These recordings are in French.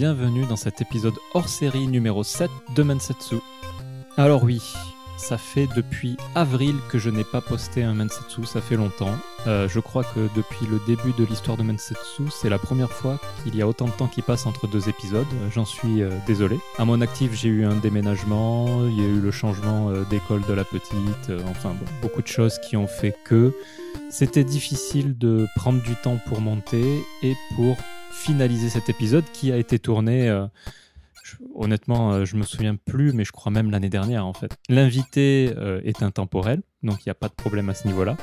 bienvenue dans cet épisode hors série numéro 7 de Mensetsu. Alors oui, ça fait depuis avril que je n'ai pas posté un Mensetsu, ça fait longtemps. Euh, je crois que depuis le début de l'histoire de Mensetsu, c'est la première fois qu'il y a autant de temps qui passe entre deux épisodes. J'en suis euh, désolé. À mon actif, j'ai eu un déménagement, il y a eu le changement euh, d'école de la petite, enfin bon, beaucoup de choses qui ont fait que c'était difficile de prendre du temps pour monter et pour finaliser cet épisode qui a été tourné. Euh, honnêtement, euh, je me souviens plus, mais je crois même l'année dernière en fait. L'invité euh, est intemporel, donc il n'y a pas de problème à ce niveau-là.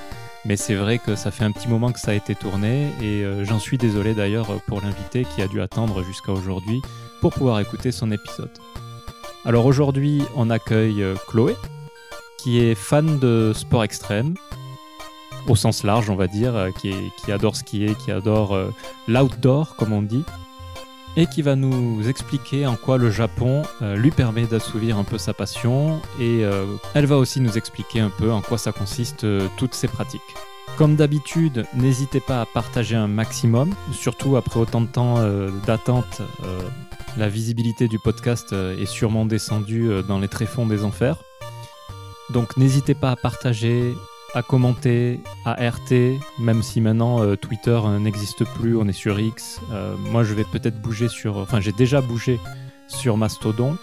Mais c'est vrai que ça fait un petit moment que ça a été tourné et j'en suis désolé d'ailleurs pour l'invité qui a dû attendre jusqu'à aujourd'hui pour pouvoir écouter son épisode. Alors aujourd'hui, on accueille Chloé, qui est fan de sport extrême, au sens large, on va dire, euh, qui, adore skier, qui adore euh, l'outdoor, comme on dit, et qui va nous expliquer en quoi le Japon euh, lui permet d'assouvir un peu sa passion, et elle va aussi nous expliquer un peu en quoi ça consiste toutes ces pratiques. Comme d'habitude, n'hésitez pas à partager un maximum, surtout après autant de temps d'attente. la visibilité du podcast est sûrement descendue dans les tréfonds des enfers. Donc n'hésitez pas à partager, à commenter, à RT, même si maintenant euh, Twitter euh, n'existe plus, on est sur X. Euh, moi, je vais peut-être bouger sur. Enfin, j'ai déjà bougé sur Mastodon,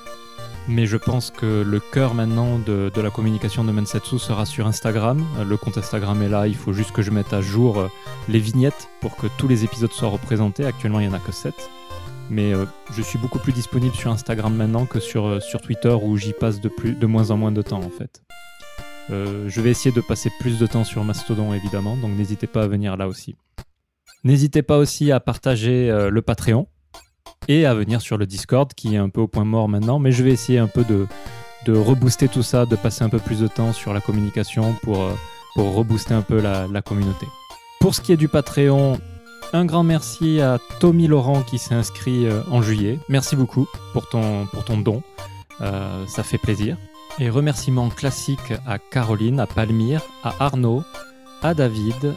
mais je pense que le cœur maintenant de, la communication de Mensetsu sera sur Instagram. le compte Instagram est là, il faut juste que je mette à jour les vignettes pour que tous les épisodes soient représentés. Actuellement, il n'y en a que 7. Mais je suis beaucoup plus disponible sur Instagram maintenant que sur, Twitter où j'y passe de, de moins en moins de temps en fait. Euh, je vais essayer de passer plus de temps sur Mastodon évidemment, donc n'hésitez pas à venir là aussi. N'hésitez pas aussi à partager euh, le Patreon et à venir sur le Discord qui est un peu au point mort maintenant, mais je vais essayer un peu de, de rebooster tout ça, de passer un peu plus de temps sur la communication pour, euh, rebooster un peu la, communauté. Pour ce qui est du Patreon, un grand merci à Tommy Laurent qui s'est inscrit en juillet. Merci beaucoup pour ton don. ça fait plaisir. Et remerciements classiques à Caroline, à Palmyre, à Arnaud, à David.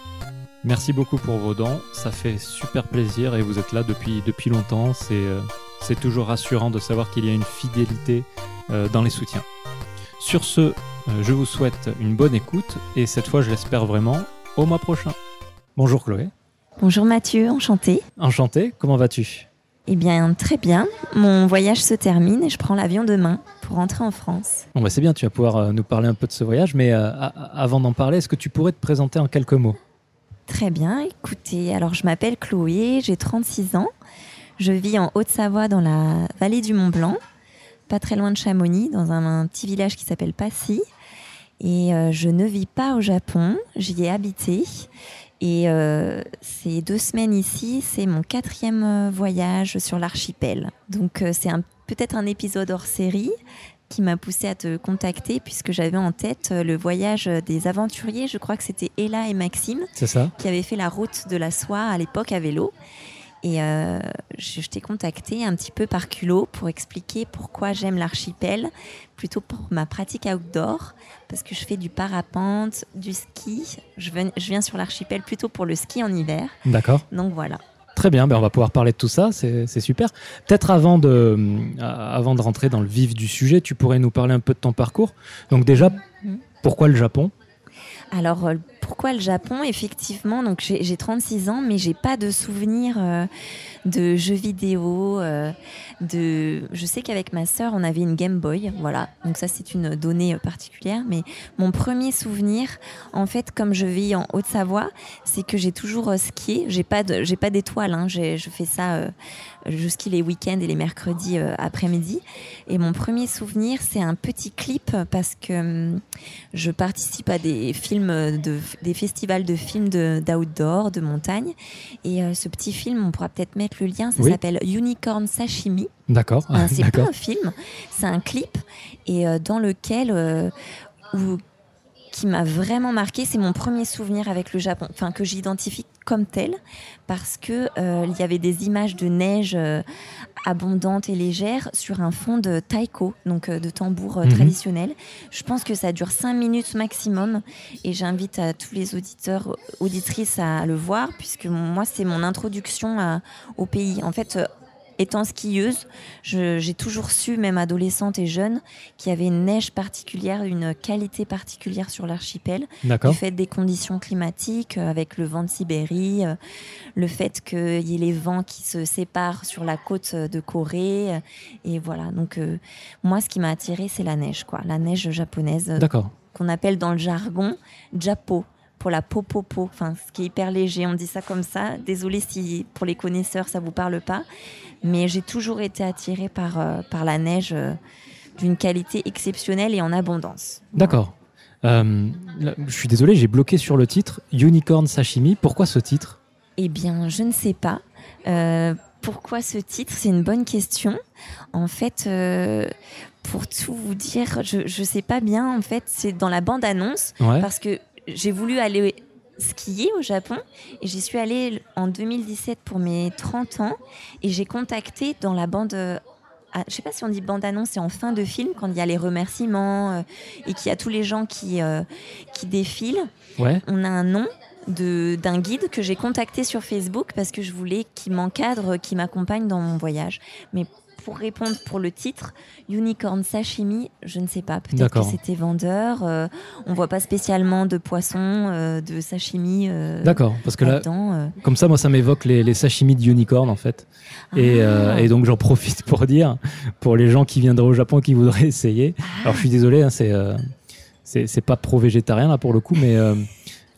Merci beaucoup pour vos dons, ça fait super plaisir et vous êtes là depuis, depuis longtemps. C'est euh, c'est toujours rassurant de savoir qu'il y a une fidélité euh, dans les soutiens. Sur ce, euh, je vous souhaite une bonne écoute et cette fois, je l'espère vraiment, au mois prochain. Bonjour Chloé. Bonjour Mathieu, enchanté. Enchanté, comment vas-tu? Eh bien, très bien. Mon voyage se termine et je prends l'avion demain pour rentrer en France. Bon, bah c'est bien, tu vas pouvoir euh, nous parler un peu de ce voyage. Mais euh, avant d'en parler, est-ce que tu pourrais te présenter en quelques mots? Très bien. Écoutez, alors je m'appelle Chloé, j'ai 36 ans. Je vis en Haute-Savoie dans la vallée du Mont Blanc, pas très loin de Chamonix, dans un, petit village qui s'appelle Passy. Et euh, je ne vis pas au Japon, j'y ai habité. Et euh, ces deux semaines ici, c'est mon quatrième voyage sur l'archipel. Donc euh, c'est peut-être un épisode hors série qui m'a poussé à te contacter puisque j'avais en tête le voyage des aventuriers. Je crois que c'était Ella et Maxime ça. qui avaient fait la route de la soie à l'époque à vélo. Et euh, je, t'ai contacté un petit peu par culot pour expliquer pourquoi j'aime l'archipel, plutôt pour ma pratique outdoor, parce que je fais du parapente, du ski. Je viens, je viens sur l'archipel plutôt pour le ski en hiver. D'accord. Donc voilà. Très bien, ben on va pouvoir parler de tout ça, c'est super. Peut-être avant de, euh, avant de rentrer dans le vif du sujet, tu pourrais nous parler un peu de ton parcours. Donc déjà, pourquoi le Japon? Alors, euh, pourquoi le Japon? Effectivement, donc j'ai 36 ans, mais j'ai pas de souvenir euh, de jeux vidéo. Euh, de, je sais qu'avec ma sœur, on avait une Game Boy, voilà. Donc ça, c'est une donnée particulière. Mais mon premier souvenir, en fait, comme je vis en Haute-Savoie, c'est que j'ai toujours skié. J'ai pas de, j'ai pas d'étoile. Hein. Je fais ça je skie les week-ends et les mercredis euh, après-midi. Et mon premier souvenir, c'est un petit clip parce que hum, je participe à des films, de, des festivals de films d'outdoor, de, montagne. Et euh, ce petit film, on pourra peut-être mettre le lien, ça s'appelle Unicorn Sashimi. D'accord. Euh, c'est pas un film, c'est un clip et dans lequel où, qui m'a vraiment marqué, c'est mon premier souvenir avec le Japon, enfin que j'identifie comme tel, parce que euh, il y avait des images de neige euh, abondante et légère sur un fond de taiko, donc euh, de tambour mhm. traditionnel. Je pense que ça dure cinq minutes maximum, et j'invite à tous les auditeurs, auditrices à le voir, puisque moi c'est mon introduction au pays. En fait étant skieuse, j'ai toujours su, même adolescente et jeune, qu'il y avait une neige particulière, une qualité particulière sur l'archipel. Du fait des conditions climatiques, euh, avec le vent de Sibérie, euh, le fait qu'il y ait les vents qui se séparent sur la côte de Corée. Et voilà. Donc, moi, ce qui m'a attiré, c'est la neige, quoi. La neige japonaise. Qu'on appelle dans le jargon Japo pour la popopo, enfin, ce qui est hyper léger. On dit ça comme ça. Désolé si pour les connaisseurs ça vous parle pas, mais j'ai toujours été attirée par, euh, par la neige euh, d'une qualité exceptionnelle et en abondance. D'accord. Euh, je suis désolé, j'ai bloqué sur le titre Unicorn Sashimi. Pourquoi ce titre? Eh bien, je ne sais pas. pourquoi ce titre? C'est une bonne question. En fait, pour tout vous dire, je ne sais pas bien. En fait, c'est dans la bande annonce parce que j'ai voulu aller skier au Japon et j'y suis allée en 2017 pour mes 30 ans et j'ai contacté dans la bande euh, ah, je sais pas si on dit bande annonce c'est en fin de film quand il y a les remerciements euh, et qu'il y a tous les gens qui euh, qui défilent ouais. on a un nom d'un guide que j'ai contacté sur Facebook parce que je voulais qu'il m'encadre, qu'il m'accompagne dans mon voyage. Mais pour répondre pour le titre, Unicorn Sashimi, je ne sais pas. Peut-être que c'était vendeur. Euh, on voit pas spécialement de poisson, euh, de sashimi. Euh, D'accord, parce que là, comme ça, moi, ça m'évoque les, les, sashimi d'unicorn en fait. Et, ah. et, donc, j'en profite pour dire, pour les gens qui viendraient au Japon et qui voudraient essayer. Alors, je suis désolé, hein, c'est c'est pas pro-végétarien là pour le coup, mais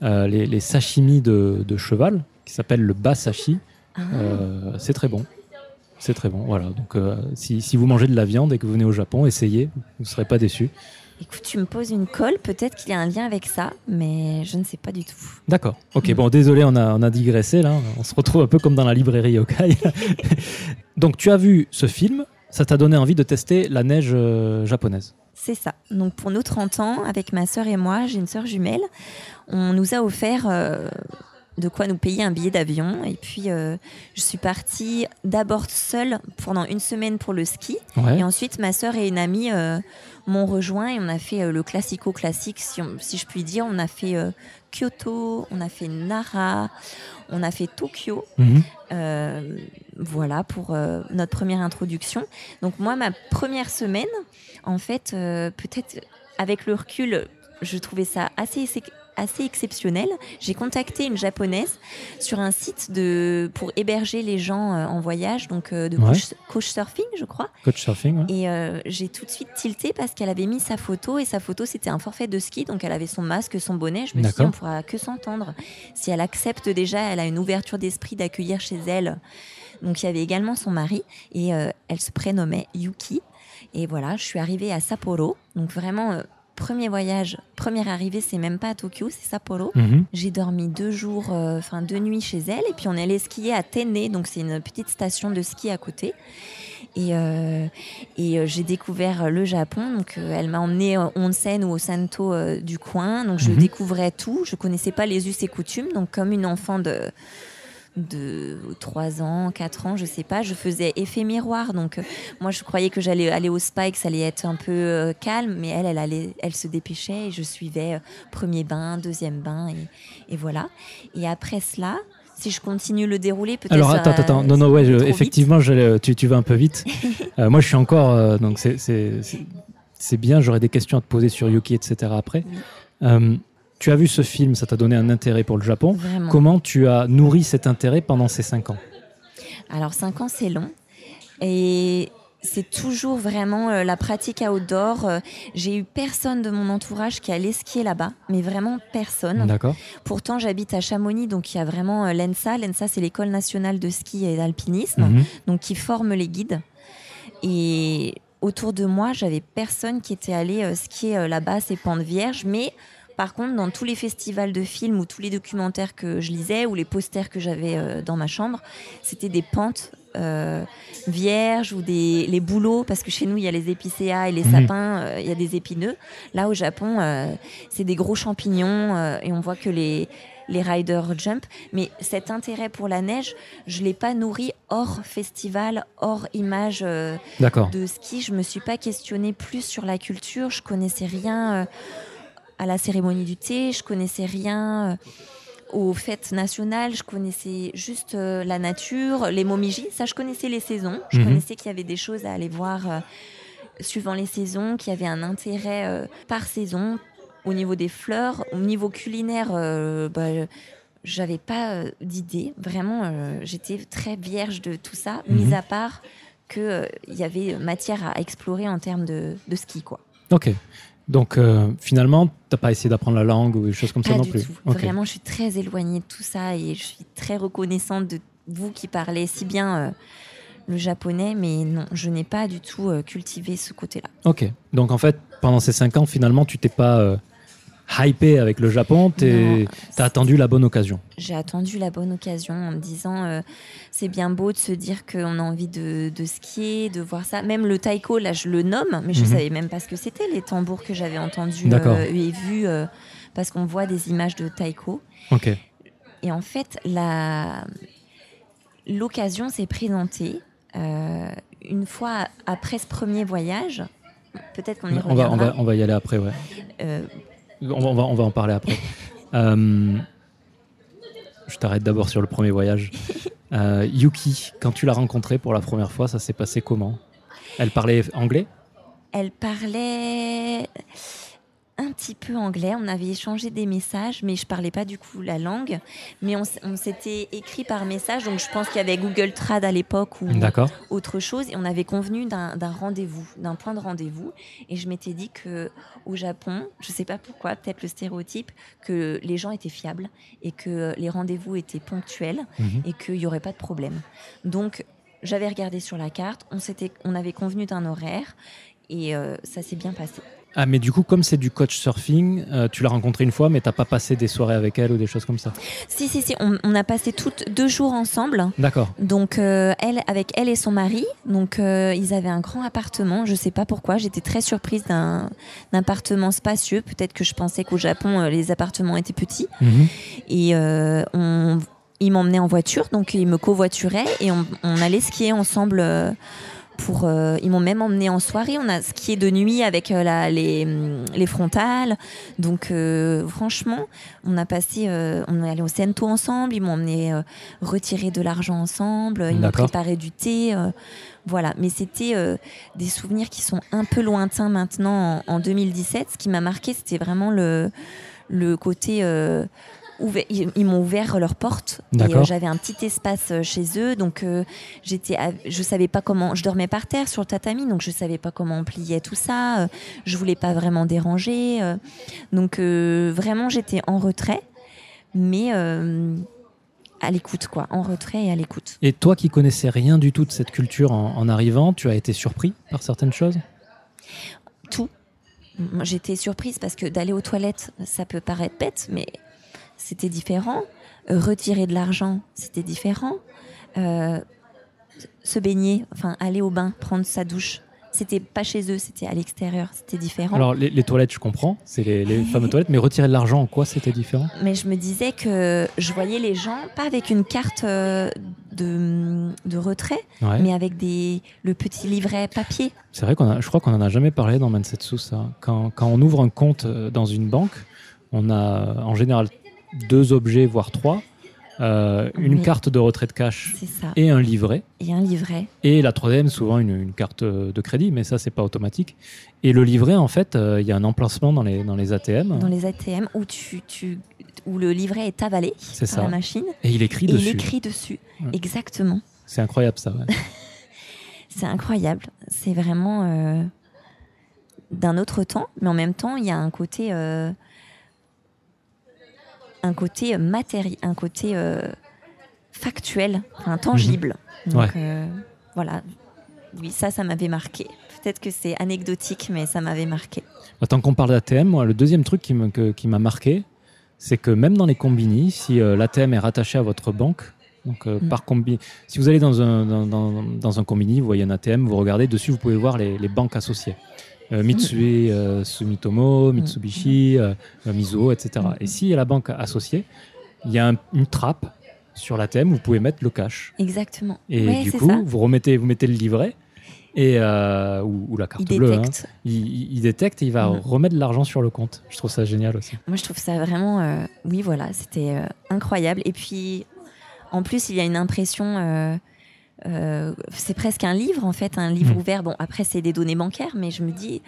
les, les, sashimi de, de cheval, qui s'appelle le basashi, ah. c'est très bon. C'est très bon, voilà. Donc, euh, si, si, vous mangez de la viande et que vous venez au Japon, essayez, vous ne serez pas déçus. Écoute, tu me poses une colle, peut-être qu'il y a un lien avec ça, mais je ne sais pas du tout. D'accord. Ok, bon, désolé, on a, on a digressé là. On se retrouve un peu comme dans la librairie Yokai. Donc, tu as vu ce film, ça t'a donné envie de tester la neige euh, japonaise c'est ça. Donc pour nos 30 ans, avec ma sœur et moi, j'ai une sœur jumelle, on nous a offert euh, de quoi nous payer un billet d'avion. Et puis, euh, je suis partie d'abord seule pendant une semaine pour le ski. Et ensuite, ma sœur et une amie euh, m'ont rejoint et on a fait euh, le classico-classique, si, si, je puis dire. On a fait Kyoto, on a fait Nara, on a fait Tokyo. Mhm. voilà pour notre première introduction. Donc, moi, ma première semaine, en fait, peut-être avec le recul, je trouvais ça assez assez exceptionnel. J'ai contacté une japonaise sur un site de, pour héberger les gens euh, en voyage, donc euh, de coach, surfing, je crois. Coach surfing. Et euh, j'ai tout de suite tilté parce qu'elle avait mis sa photo et sa photo c'était un forfait de ski, donc elle avait son masque, son bonnet. Je me suis dit on pourra que s'entendre. Si elle accepte déjà, elle a une ouverture d'esprit d'accueillir chez elle. Donc il y avait également son mari et elle se prénommait Yuki. Et voilà, je suis arrivée à Sapporo, donc vraiment premier voyage, première arrivée, c'est même pas à Tokyo, c'est Sapporo. Mhm. J'ai dormi deux jours, euh, enfin deux nuits chez elle, et puis on est allé skier à Tene, donc c'est une petite station de ski à côté. Et, euh, et euh, j'ai découvert le Japon. Donc, elle m'a emmené au onsen ou au santo du coin. Donc, je mhm. découvrais tout. Je connaissais pas les us et coutumes. Donc, comme une enfant de de 3 ans, 4 ans, je sais pas, je faisais effet miroir. Donc, euh, moi, je croyais que j'allais aller au spa et que ça allait être un peu euh, calme, mais elle, elle, allait, elle se dépêchait et je suivais euh, premier bain, deuxième bain, et, voilà. Et après cela, si je continue le dérouler, peut-être. Alors attends, attends, non, non, ouais, effectivement, tu, tu vas un peu vite. moi, je suis encore, donc c'est bien. J'aurai des questions à te poser sur Yuki, etc. Après. Tu as vu ce film, ça t'a donné un intérêt pour le Japon. Comment tu as nourri cet intérêt pendant ces cinq ans Alors cinq ans, c'est long. Et c'est toujours vraiment euh, la pratique outdoor. Euh, j'ai eu personne de mon entourage qui allait skier là-bas, mais vraiment personne. D'accord. Pourtant, j'habite à Chamonix, donc il y a vraiment euh, l'ENSA. L'ENSA, c'est l'école nationale de ski et d'alpinisme, mhm. donc qui forme les guides. Et autour de moi, j'avais personne qui était allé skier là-bas, ces pentes vierges, mais par contre, dans tous les festivals de films ou tous les documentaires que je lisais ou les posters que j'avais euh, dans ma chambre, c'était des pentes euh, vierges ou des les bouleaux parce que chez nous il y a les épicéas et les mhm. sapins, euh, il y a des épineux. Là au Japon, c'est des gros champignons et on voit que les les riders jump. Mais cet intérêt pour la neige, je l'ai pas nourri hors festival, hors image de ski. Je me suis pas questionnée plus sur la culture. Je connaissais rien à la cérémonie du thé, je connaissais rien. aux fêtes nationales, je connaissais juste euh, la nature, les momiji. Ça, je connaissais les saisons. Je Mhm. connaissais qu'il y avait des choses à aller voir euh, suivant les saisons, qu'il y avait un intérêt euh, par saison au niveau des fleurs, au niveau culinaire. euh, bah, j'avais pas euh, d'idée. Vraiment, euh, j'étais très vierge de tout ça, Mhm. mis à part qu'il y avait matière à explorer en termes de, de ski, quoi. Ok. Donc euh, finalement, t'as pas essayé d'apprendre la langue ou des choses comme ça non du plus. tout. Vraiment, je suis très éloignée de tout ça et je suis très reconnaissante de vous qui parlez si bien euh, le japonais, mais non, je n'ai pas du tout euh, cultivé ce côté-là. Ok. Donc en fait, pendant ces cinq ans, finalement, tu t'es pas euh, hypé avec le Japon. Non, T'as attendu la bonne occasion. J'ai attendu la bonne occasion en me disant euh, c'est bien beau de se dire qu'on a envie de, de skier, de voir ça. Même le taiko, là, je le nomme, mais je Mhm. savais même pas ce que c'était, les tambours que j'avais entendus euh, et vus, euh, parce qu'on voit des images de taiko. Ok. Et en fait, la... l'occasion s'est présentée une fois après ce premier voyage. Peut-être qu'on y On va, on, reviendra. va, on va y aller après, ouais. On va, on va, on va en parler après. Euh, je t'arrête d'abord sur le premier voyage. Euh, Yuki, quand tu l'as rencontrée pour la première fois, ça s'est passé comment? Elle parlait anglais? Elle parlait un petit peu anglais. On avait échangé des messages, mais je parlais pas du coup la langue. Mais on, s'était écrit par message, donc je pense qu'il y avait Google Trad à l'époque ou autre chose. Et on avait convenu d'un rendez-vous, d'un point de rendez-vous. Et je m'étais dit que au Japon, je sais pas pourquoi, peut-être le stéréotype, que les gens étaient fiables et que les rendez-vous étaient ponctuels Mhm. et qu'il n'y aurait pas de problème. Donc, j'avais regardé sur la carte, on, on avait convenu d'un horaire et euh, ça s'est bien passé. Ah, mais du coup, comme c'est du coach surfing, euh, tu l'as rencontrée une fois, mais t'as pas passé des soirées avec elle ou des choses comme ça Si, si, si, on, on a passé toutes deux jours ensemble. D'accord. Donc, euh, elle, avec elle et son mari, donc euh, ils avaient un grand appartement. Je sais pas pourquoi, j'étais très surprise d'un, appartement spacieux. Peut-être que je pensais qu'au Japon, les appartements étaient petits. Mhm. Et on, il m'emmenait en voiture, donc il me covoiturait et on, on allait skier ensemble. Pour, euh, ils m'ont même emmené en soirée. On a skié de nuit avec euh, la- les, les frontales. Donc euh, franchement, on a passé, euh, on est allé au Sento ensemble. Ils m'ont emmené euh, retirer de l'argent ensemble. Ils m'ont préparé du thé. euh, voilà, mais c'était euh, des souvenirs qui sont un peu lointains maintenant en, en 2017. Ce qui m'a marqué, c'était vraiment le, le côté euh, ouvert. Ils, ils m'ont ouvert leurs portes euh, j'avais un petit espace euh, chez eux, donc euh, j'étais, je savais pas comment. Je dormais par terre sur le tatami, donc je savais pas comment on pliait tout ça. euh, je voulais pas vraiment déranger, euh, donc euh, vraiment j'étais en retrait, mais à l'écoute quoi, en retrait et à l'écoute. Et toi qui connaissais rien du tout de cette culture en, en arrivant, tu as été surpris par certaines choses? Tout. J'étais surprise parce que d'aller aux toilettes, ça peut paraître bête, mais c'était différent. Euh, Retirer de l'argent, c'était différent. Euh, se baigner, enfin aller au bain, prendre sa douche, c'était pas chez eux, c'était à l'extérieur, c'était différent. Alors, les, les toilettes, je comprends, c'est les, les fameuses toilettes, mais retirer de l'argent, en quoi c'était différent? Mais je me disais que je voyais les gens, pas avec une carte euh, de, de retrait, Ouais. mais avec des, le petit livret papier. C'est vrai qu'on a, je crois qu'on en a jamais parlé dans Mansetsu, ça. Quand, quand on ouvre un compte dans une banque, on a en général deux objets, voire trois. Euh, une carte de retrait de cash et un livret. Et un livret. Et la troisième, souvent une, une carte euh, de crédit, mais ça, c'est pas automatique. Et le livret, en fait, euh, il y a un emplacement dans les, dans les ATM dans les ATM où, tu, tu, où le livret est avalé C'est par ça. la machine et il écrit et dessus. il écrit dessus. Ouais. Exactement. C'est incroyable, ça. ouais. C'est incroyable. C'est vraiment euh, d'un autre temps, mais en même temps, il y a un côté, un côté matériel, un côté euh, factuel, enfin, tangible. Donc Mhm. Ouais. euh, voilà. Oui, ça, ça m'avait marqué. Peut-être que c'est anecdotique, mais ça m'avait marqué. Tant qu'on parle d'ATM, moi, le deuxième truc qui me- que- qui m'a marqué, c'est que même dans les combini, si euh, l'ATM est rattaché à votre banque, donc euh, Mm. par combi, si vous allez dans un, dans, dans- dans un combini, vous voyez un ATM, vous regardez dessus, vous pouvez voir les, les banques associées. Euh, Mitsui, euh, Sumitomo, Mitsubishi, euh, Mizuho, etc. Mm. Et a la banque associée, il y a un- une trappe sur l'ATM où vous pouvez mettre le cash. Exactement. Et Ouais, du coup, ça. vous remettez, vous mettez le livret Et, euh, ou, ou la carte Il bleue. hein. détecte. Il, il- il détecte et il va Mhm. remettre de l'argent sur le compte. Je trouve ça génial aussi. Moi, je trouve ça vraiment. euh, oui, voilà, c'était euh, incroyable. Et puis, en plus, il y a une impression. Euh, c'est presque un livre, en fait, un livre Mm. ouvert. Bon, après, c'est des données bancaires, mais je me dis,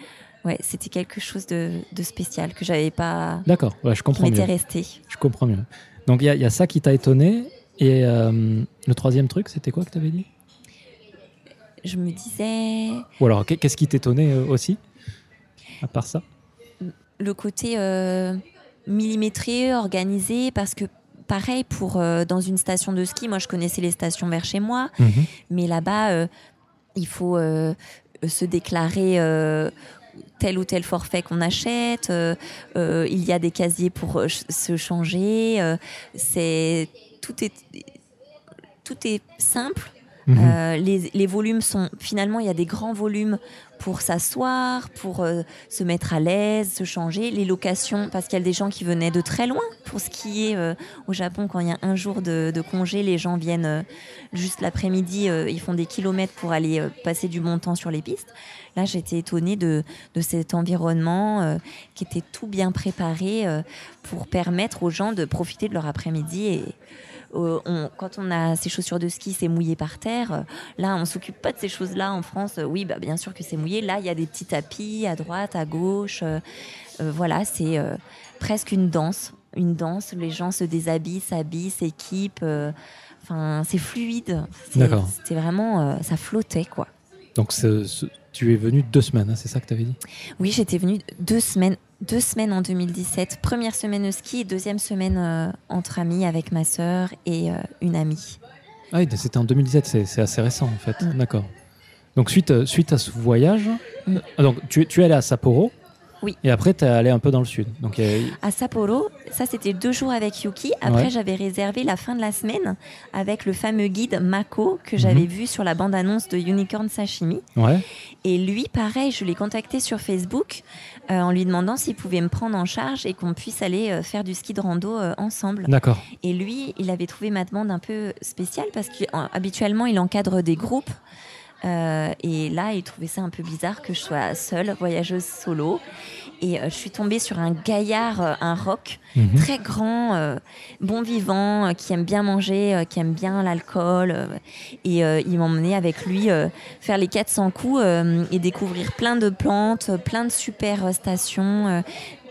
ouais, c'était quelque chose de, de spécial que j'avais pas. D'accord, ouais, je qui comprends mieux. m'était resté. Je comprends mieux. Donc il y, a- il y a ça qui t'a étonné. Et euh, le troisième truc, c'était quoi que tu avais dit? Je me disais. Ou alors, qu'est- qu'est-ce qui t'étonnait euh, aussi? À part ça? Le côté euh, millimétré, organisé, parce que pareil pour euh, dans une station de ski, moi je connaissais les stations vers chez moi, Mhm. mais là-bas euh, il faut euh, se déclarer tel ou tel forfait qu'on achète. il y a des casiers pour se changer. c'est tout est tout est simple. Mhm. Euh, les, volumes sont finalement il y a des grands volumes pour s'asseoir, pour euh, se mettre à l'aise, se changer. Les locations parce qu'il y a des gens qui venaient de très loin pour skier euh, au Japon quand il y a un jour de, congé, les gens viennent euh, juste l'après-midi, ils font des kilomètres pour aller passer du bon temps sur les pistes. Là, j'étais étonnée de, de cet environnement qui était tout bien préparé pour permettre aux gens de profiter de leur après-midi et euh, on- quand on a ses chaussures de ski, c'est mouillé par terre. Euh, Là, on s'occupe pas de ces choses-là en France. Euh, Oui, bah, bien sûr que c'est mouillé. Là, il y a des petits tapis à droite, à gauche. Euh, voilà, c'est presque une danse. Une danse. Les gens se déshabillent, s'habillent, s'équipent. Enfin, c'est fluide. C'était vraiment, ça flottait quoi. Donc ce- ce- tu es venu deux semaines, hein, c'est ça que tu avais dit? Oui, j'étais venue deux semaines, deux semaines en 2017. Première semaine au ski et deuxième semaine euh, entre amis avec ma sœur et euh, une amie. Ah oui, c'était en 2017, c'est assez récent en fait. Mm. D'accord. Donc suite, euh, suite à ce voyage, Mm. donc tu, tu es allé à Sapporo. Oui. Et après, tu es allé un peu dans le sud. Donc a- À Sapporo, ça c'était deux jours avec Yuki. Après, Ouais. j'avais réservé la fin de la semaine avec le fameux guide Mako que j'avais Mhm. vu sur la bande-annonce de Unicorn Sashimi. ouais. Et lui, pareil, je l'ai contacté sur Facebook euh, en lui demandant s'il pouvait me prendre en charge et qu'on puisse aller euh, faire du ski de rando euh, ensemble. D'accord. Et lui, il avait trouvé ma demande un peu spéciale parce qu'habituellement, il encadre des groupes. Euh, et là, il trouvait ça un peu bizarre que je sois seule, voyageuse solo. Et euh, je suis tombée sur un gaillard, euh, un rock, Mhm. très grand, bon vivant, qui aime bien manger, qui aime bien l'alcool. et il m'emmenait avec lui faire les 400 coups et découvrir plein de plantes, plein de super stations.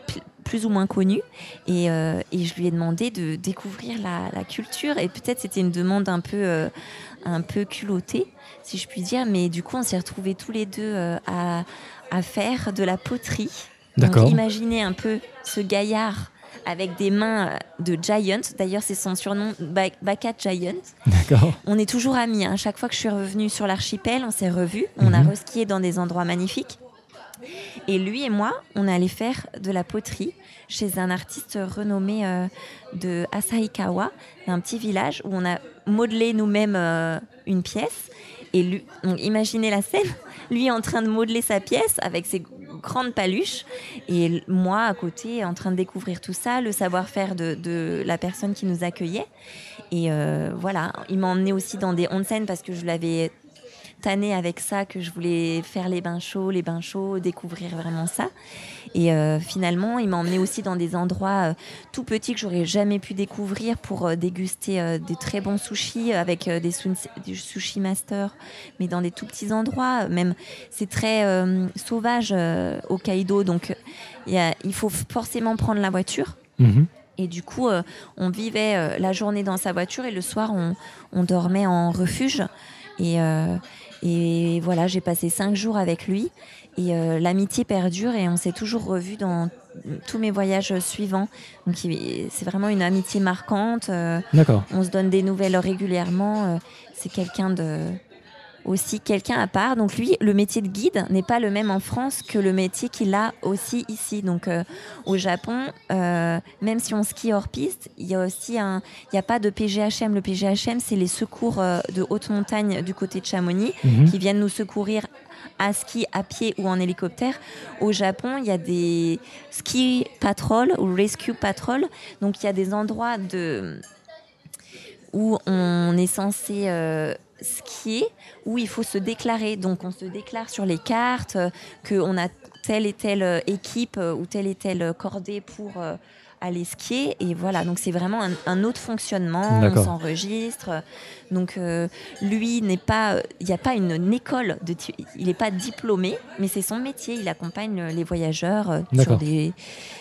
pl- plus ou moins connues et, euh, et je lui ai demandé de découvrir la, la culture et peut-être c'était une demande un peu euh, un peu culottée si je puis dire mais du coup on s'est retrouvés tous les deux euh, à, à faire de la poterie D'accord. imaginez un peu ce gaillard avec des mains euh, de giant. D'ailleurs, c'est son surnom, Ba- Baka Giant. D'accord. On est toujours amis. hein. Chaque fois que je suis revenue sur l'archipel, on s'est revus. On a Mhm. reskié dans des endroits magnifiques. Et lui et moi, on est allé faire de la poterie chez un artiste renommé euh, de Asahikawa, un petit village où on a modelé nous-mêmes euh, une pièce. Et lui, imaginez la scène, lui en train de modeler sa pièce avec ses grandes paluches et moi à côté en train de découvrir tout ça, le savoir-faire de, de la personne qui nous accueillait. Et euh, voilà, il m'a emmené aussi dans des onsen parce que je l'avais tanné avec ça, que je voulais faire les bains chauds, les bains chauds, découvrir vraiment ça. Et euh, finalement, il m'a emmené aussi dans des endroits euh, tout petits que j'aurais jamais pu découvrir pour euh, déguster des très bons sushis avec des, des sushi masters, mais dans des tout petits endroits. Même, c'est très sauvage au Kaido, donc il y a- il faut forcément prendre la voiture. Mhm. Et du coup, on vivait la journée dans sa voiture et le soir, on, on dormait en refuge. Et, euh, et voilà, j'ai passé cinq jours avec lui. Et euh, l'amitié perdure et on s'est toujours revus dans tous mes voyages suivants. Donc c'est vraiment une amitié marquante. euh, D'accord. on se donne des nouvelles régulièrement. euh, c'est quelqu'un de aussi quelqu'un à part. Donc lui, le métier de guide n'est pas le même en France que le métier qu'il a aussi ici. Donc euh, au Japon, euh, même si on skie hors piste, il y a aussi un, il n'y a pas de PGHM. Le PGHM, c'est les secours euh, de haute montagne du côté de Chamonix Mhm. qui viennent nous secourir à ski, à pied ou en hélicoptère. Au Japon, il y a des ski patrol ou rescue patrol. Donc il y a des endroits de où on est censé euh, skier où il faut se déclarer. Donc on se déclare sur les cartes euh, qu'on a telle et telle euh, équipe euh, ou telle et telle cordée pour aller skier. Et voilà, donc c'est vraiment un, un autre fonctionnement. On s'enregistre. Donc euh, lui n'est pas, il n'y a pas une, une école de, il n'est pas diplômé, mais c'est son métier. Il accompagne euh, les voyageurs euh, sur des,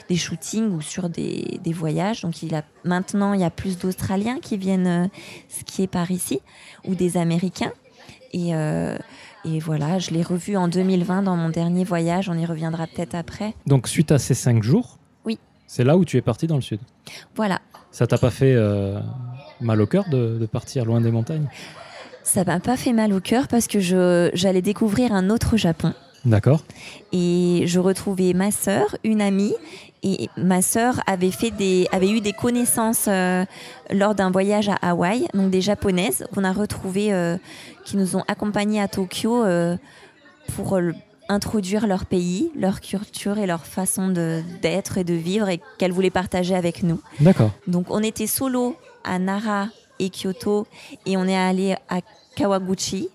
des shootings ou sur des, des voyages. Donc il a maintenant il y a plus d'Australiens qui viennent skier par ici ou des Américains. Et, euh, et voilà, je l'ai revu en 2020 dans mon dernier voyage. On y reviendra peut-être après. Donc, suite à ces cinq jours. C'est là où tu es parti dans le sud. Voilà. Ça t'a pas fait euh, mal au cœur de, de partir loin des montagnes? Ça m'a pas fait mal au cœur parce que j'allais découvrir un autre Japon. D'accord. Et je retrouvais ma sœur, une amie, et ma sœur avait fait des, avait eu des connaissances euh, lors d'un voyage à Hawaï, donc des japonaises qu'on a retrouvées, euh, qui nous ont accompagnées à Tokyo euh, pour introduire leur pays, leur culture et leur façon d'être et de vivre et qu'elles voulaient partager avec nous. D'accord. Donc on était solo à Nara et Kyoto et on est allé à Kawaguchi,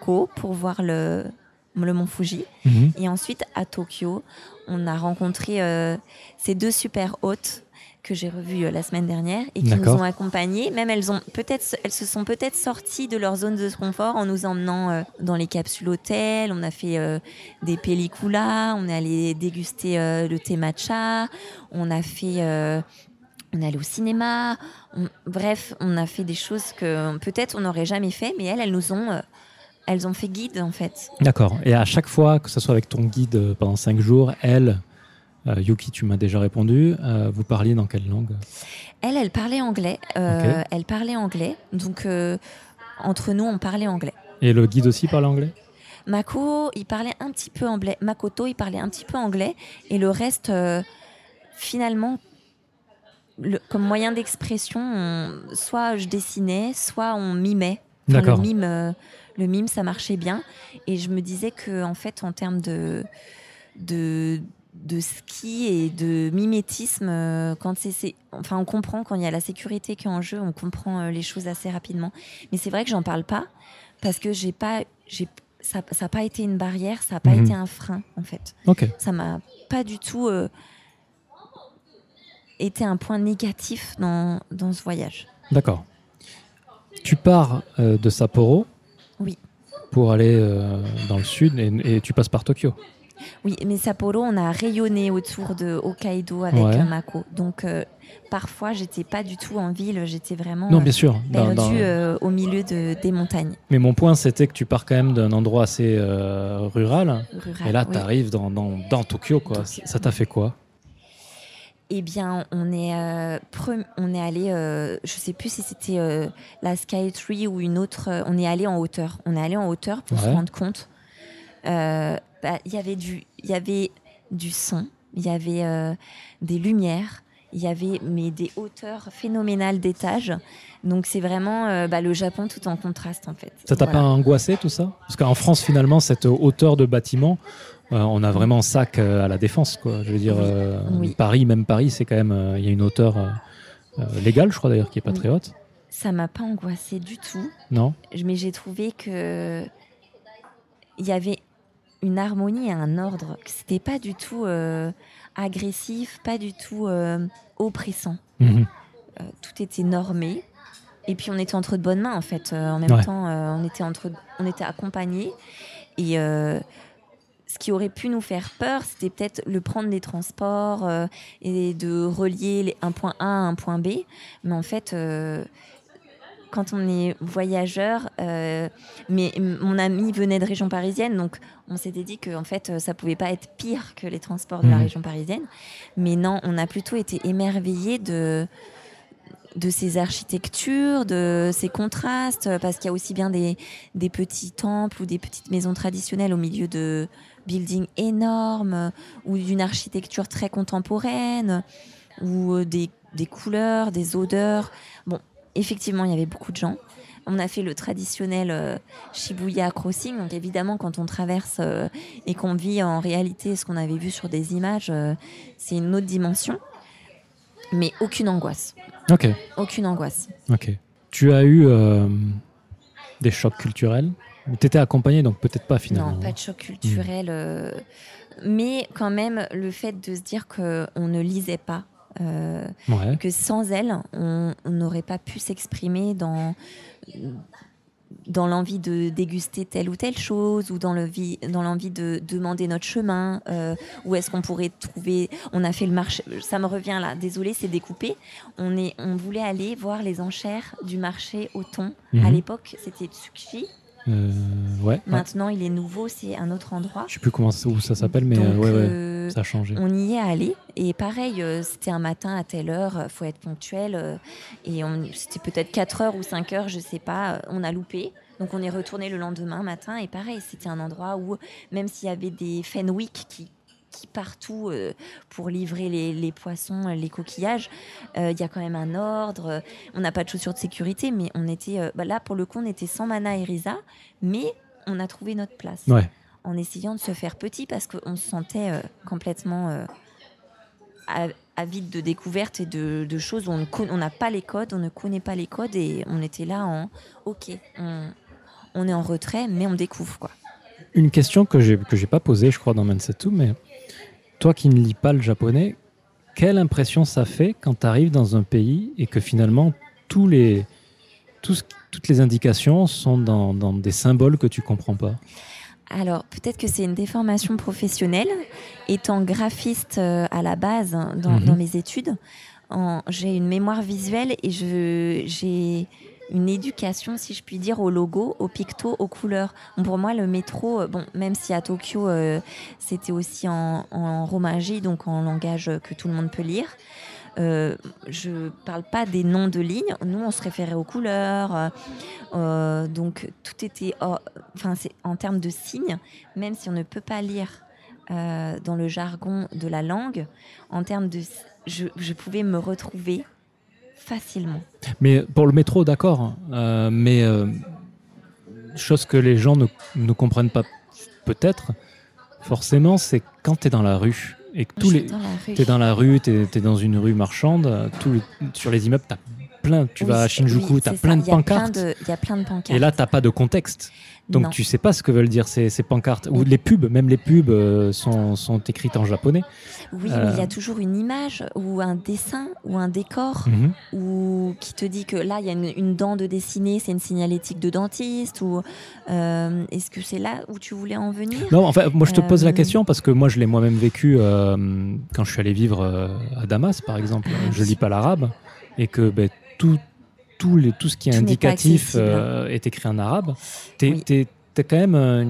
Ko, pour voir le, le mont Fuji. Mhm. Et ensuite, à Tokyo, on a rencontré euh, ces deux super hôtes que j'ai revues euh, la semaine dernière et qui nous ont accompagnés. Même elles, ont peut-être, elles se sont peut-être sorties de leur zone de confort en nous emmenant euh, dans les capsules hôtels. On a fait euh, des pelliculas, on est allé déguster le thé matcha, on a fait... on est allé au cinéma, on- bref, on a fait des choses que peut-être on n'aurait jamais fait, mais elles, elles nous ont, euh, elles ont fait guide en fait. D'accord. Et à chaque fois, que ce soit avec ton guide pendant cinq jours, elle, euh, Yuki, tu m'as déjà répondu, euh, vous parliez dans quelle langue? Elle, elle parlait anglais. euh. Elle parlait anglais. Donc, entre nous, on parlait anglais. Et le guide aussi parle anglais? Mako, il parlait un petit peu anglais. Makoto, il parlait un petit peu anglais. Et le reste, finalement, le- comme moyen d'expression, on- soit je dessinais, soit on mimait. Enfin, D'accord. Le mime, le mime, ça marchait bien. Et je me disais que, en fait, en termes de, de, de ski et de mimétisme, euh, quand c'est, enfin, on comprend quand il y a la sécurité qui est en jeu, on comprend euh, les choses assez rapidement. Mais c'est vrai que j'en parle pas parce que j'ai pas, j'ai, ça n'a pas été une barrière, ça n'a pas Mhm. été un frein, en fait. Ok. Ça m'a pas du tout euh, été un point négatif dans, dans ce voyage. D'accord. Tu pars euh, de Sapporo Oui. pour aller euh, dans le sud et, et tu passes par Tokyo. Oui, mais Sapporo, on a rayonné autour de Hokkaido avec Ouais. euh, Mako. Donc, euh, parfois, j'étais pas du tout en ville, j'étais vraiment Non, euh, bien sûr. perdue dans- euh, au milieu de, des montagnes Mais mon point, c'était que tu pars quand même d'un endroit assez euh, rural. rurales. et là, tu arrives dans, dans, dans Tokyo. Quoi. Tokyo. Ça t'a fait quoi? Eh bien, on est, euh, on est allé, euh, je sais plus si c'était euh, la Skytree ou une autre. on est allé en hauteur. On est allé en hauteur pour se rendre compte. Bah, Il y avait du, il y avait du son, il y avait euh, des lumières, il y avait mais des hauteurs phénoménales d'étages. Donc c'est vraiment euh, bah, le Japon tout en contraste en fait. Ça t'a Voilà. pas angoissé tout ça? Parce qu'en France, finalement, cette hauteur de bâtiment, euh, on a vraiment sac à la défense. Quoi. Je veux dire, Oui. Paris, même Paris, c'est quand même. Il y a une hauteur légale, je crois d'ailleurs, qui est pas Oui. très haute. Ça m'a pas angoissé du tout. Non? Mais j'ai trouvé que il y avait une harmonie et un ordre, c'était pas du tout euh, agressif, pas du tout euh, oppressant. Mhm. Euh, tout était normé. Et puis on était entre de bonnes mains en fait. En même Ouais. temps, on était entre, on était accompagnés. Et ce qui aurait pu nous faire peur, c'était peut-être le prendre des transports euh, et de relier les- un point A à un point B. Mais en fait, euh, quand on est voyageur, euh, mais mon ami venait de région parisienne, donc on s'était dit que en fait, euh, ça pouvait pas être pire que les transports de la Mhm. région parisienne. Mais non, on a plutôt été émerveillés de de ces architectures, de ces contrastes, parce qu'il y a aussi bien des, des petits temples ou des petites maisons traditionnelles au milieu de buildings énormes, ou d'une architecture très contemporaine, ou euh, des, des couleurs, des odeurs. Bon, effectivement, il y avait beaucoup de gens. On a fait le traditionnel euh, Shibuya Crossing. Donc évidemment, quand on traverse euh, et qu'on vit en réalité ce qu'on avait vu sur des images, euh, c'est une autre dimension. Mais aucune angoisse. Ok, Aucune angoisse. ok. Tu as eu Des chocs culturels? Tu étais accompagné, donc peut-être pas finalement. Non, pas de choc culturel. Euh, mais quand même, le fait de se dire qu'on ne lisait pas, euh, que sans elle, on n'aurait pas pu s'exprimer dans dans l'envie de déguster telle ou telle chose ou dans l'envie dans l'envie de demander notre chemin euh, où est-ce qu'on pourrait trouver on a fait le marché ça me revient là désolé c'est découpé. On est on voulait aller voir les enchères du marché au thon à Mhm. l'époque c'était Tsukushi Euh, ouais. maintenant il est nouveau c'est un autre endroit Je sais plus comment ça- où ça s'appelle, mais Donc, euh, ouais, euh, ça a changé. on y est allé et pareil, c'était un matin à telle heure, euh, faut être ponctuel et on- c'était peut-être 4 heures ou 5 heures, je sais pas, on a loupé. Donc on est retourné le lendemain matin et pareil, c'était un endroit où même s'il y avait des Fenwick qui qui partout euh, pour livrer les, les poissons, les coquillages. Euh, Il y a quand même un ordre. euh, On n'a pas de chaussures de sécurité, mais on était euh, bah là pour le coup, on était sans Mana et Risa, mais on a trouvé notre place Ouais. en essayant de se faire petit parce qu'on se sentait euh, complètement euh, avide de découvertes et de, de choses où on n'a pas les codes, on ne connaît pas les codes et on était là en ok, on, on est en retrait, mais on découvre quoi. Une question que j'ai que j'ai pas posée, je crois, dans Mansetsu, mais toi qui ne lis pas le japonais, quelle impression ça fait quand tu arrives dans un pays et que finalement tous les, toutes les indications sont dans, dans des symboles que tu comprends pas? Alors, peut-être que c'est une déformation professionnelle. Étant graphiste euh, à la base hein, dans, Mhm. dans mes études, j'ai une mémoire visuelle et j'ai une éducation, si je puis dire, au logo, au picto, aux couleurs. Pour moi, le métro, euh, bon, même si à Tokyo, euh, c'était aussi en, en romaji, donc en langage que tout le monde peut lire. Euh, je parle pas des noms de lignes. Nous, on se référait aux couleurs. euh, donc, tout était, en termes de signes, même si on ne peut pas lire dans le jargon de la langue, en termes de, je, je pouvais me retrouver facilement. Mais pour le métro, d'accord. euh, mais euh, chose que les gens ne, ne comprennent pas peut-être, forcément, c'est quand tu es dans la rue et que tous les, tu es dans la rue, tu es, dans une rue marchande, les- sur les immeubles, tu plein. Tu Oui, vas à Shinjuku, oui, tu as ça. plein de pancartes. Il y a plein de pancartes. Et là, t'as pas de contexte. Donc Non. tu sais pas ce que veulent dire ces, ces pancartes. Ou les pubs, même les pubs euh, sont, sont écrites en japonais. Oui, Euh. mais il y a toujours une image ou un dessin ou un décor Mhm. ou qui te dit que là, il y a une, une dent de dessinée, c'est une signalétique de dentiste ou euh, est-ce que c'est là où tu voulais en venir? Non, en fait, moi je te pose la Euh. question parce que moi je l'ai moi-même vécu euh, quand je suis allé vivre euh, à Damas, par exemple. Je oui. lis pas l'arabe et que ben, tout, tout, les, tout ce qui est Tout indicatif accessible. euh, est écrit en arabe. T'es Oui. t'es quand même euh,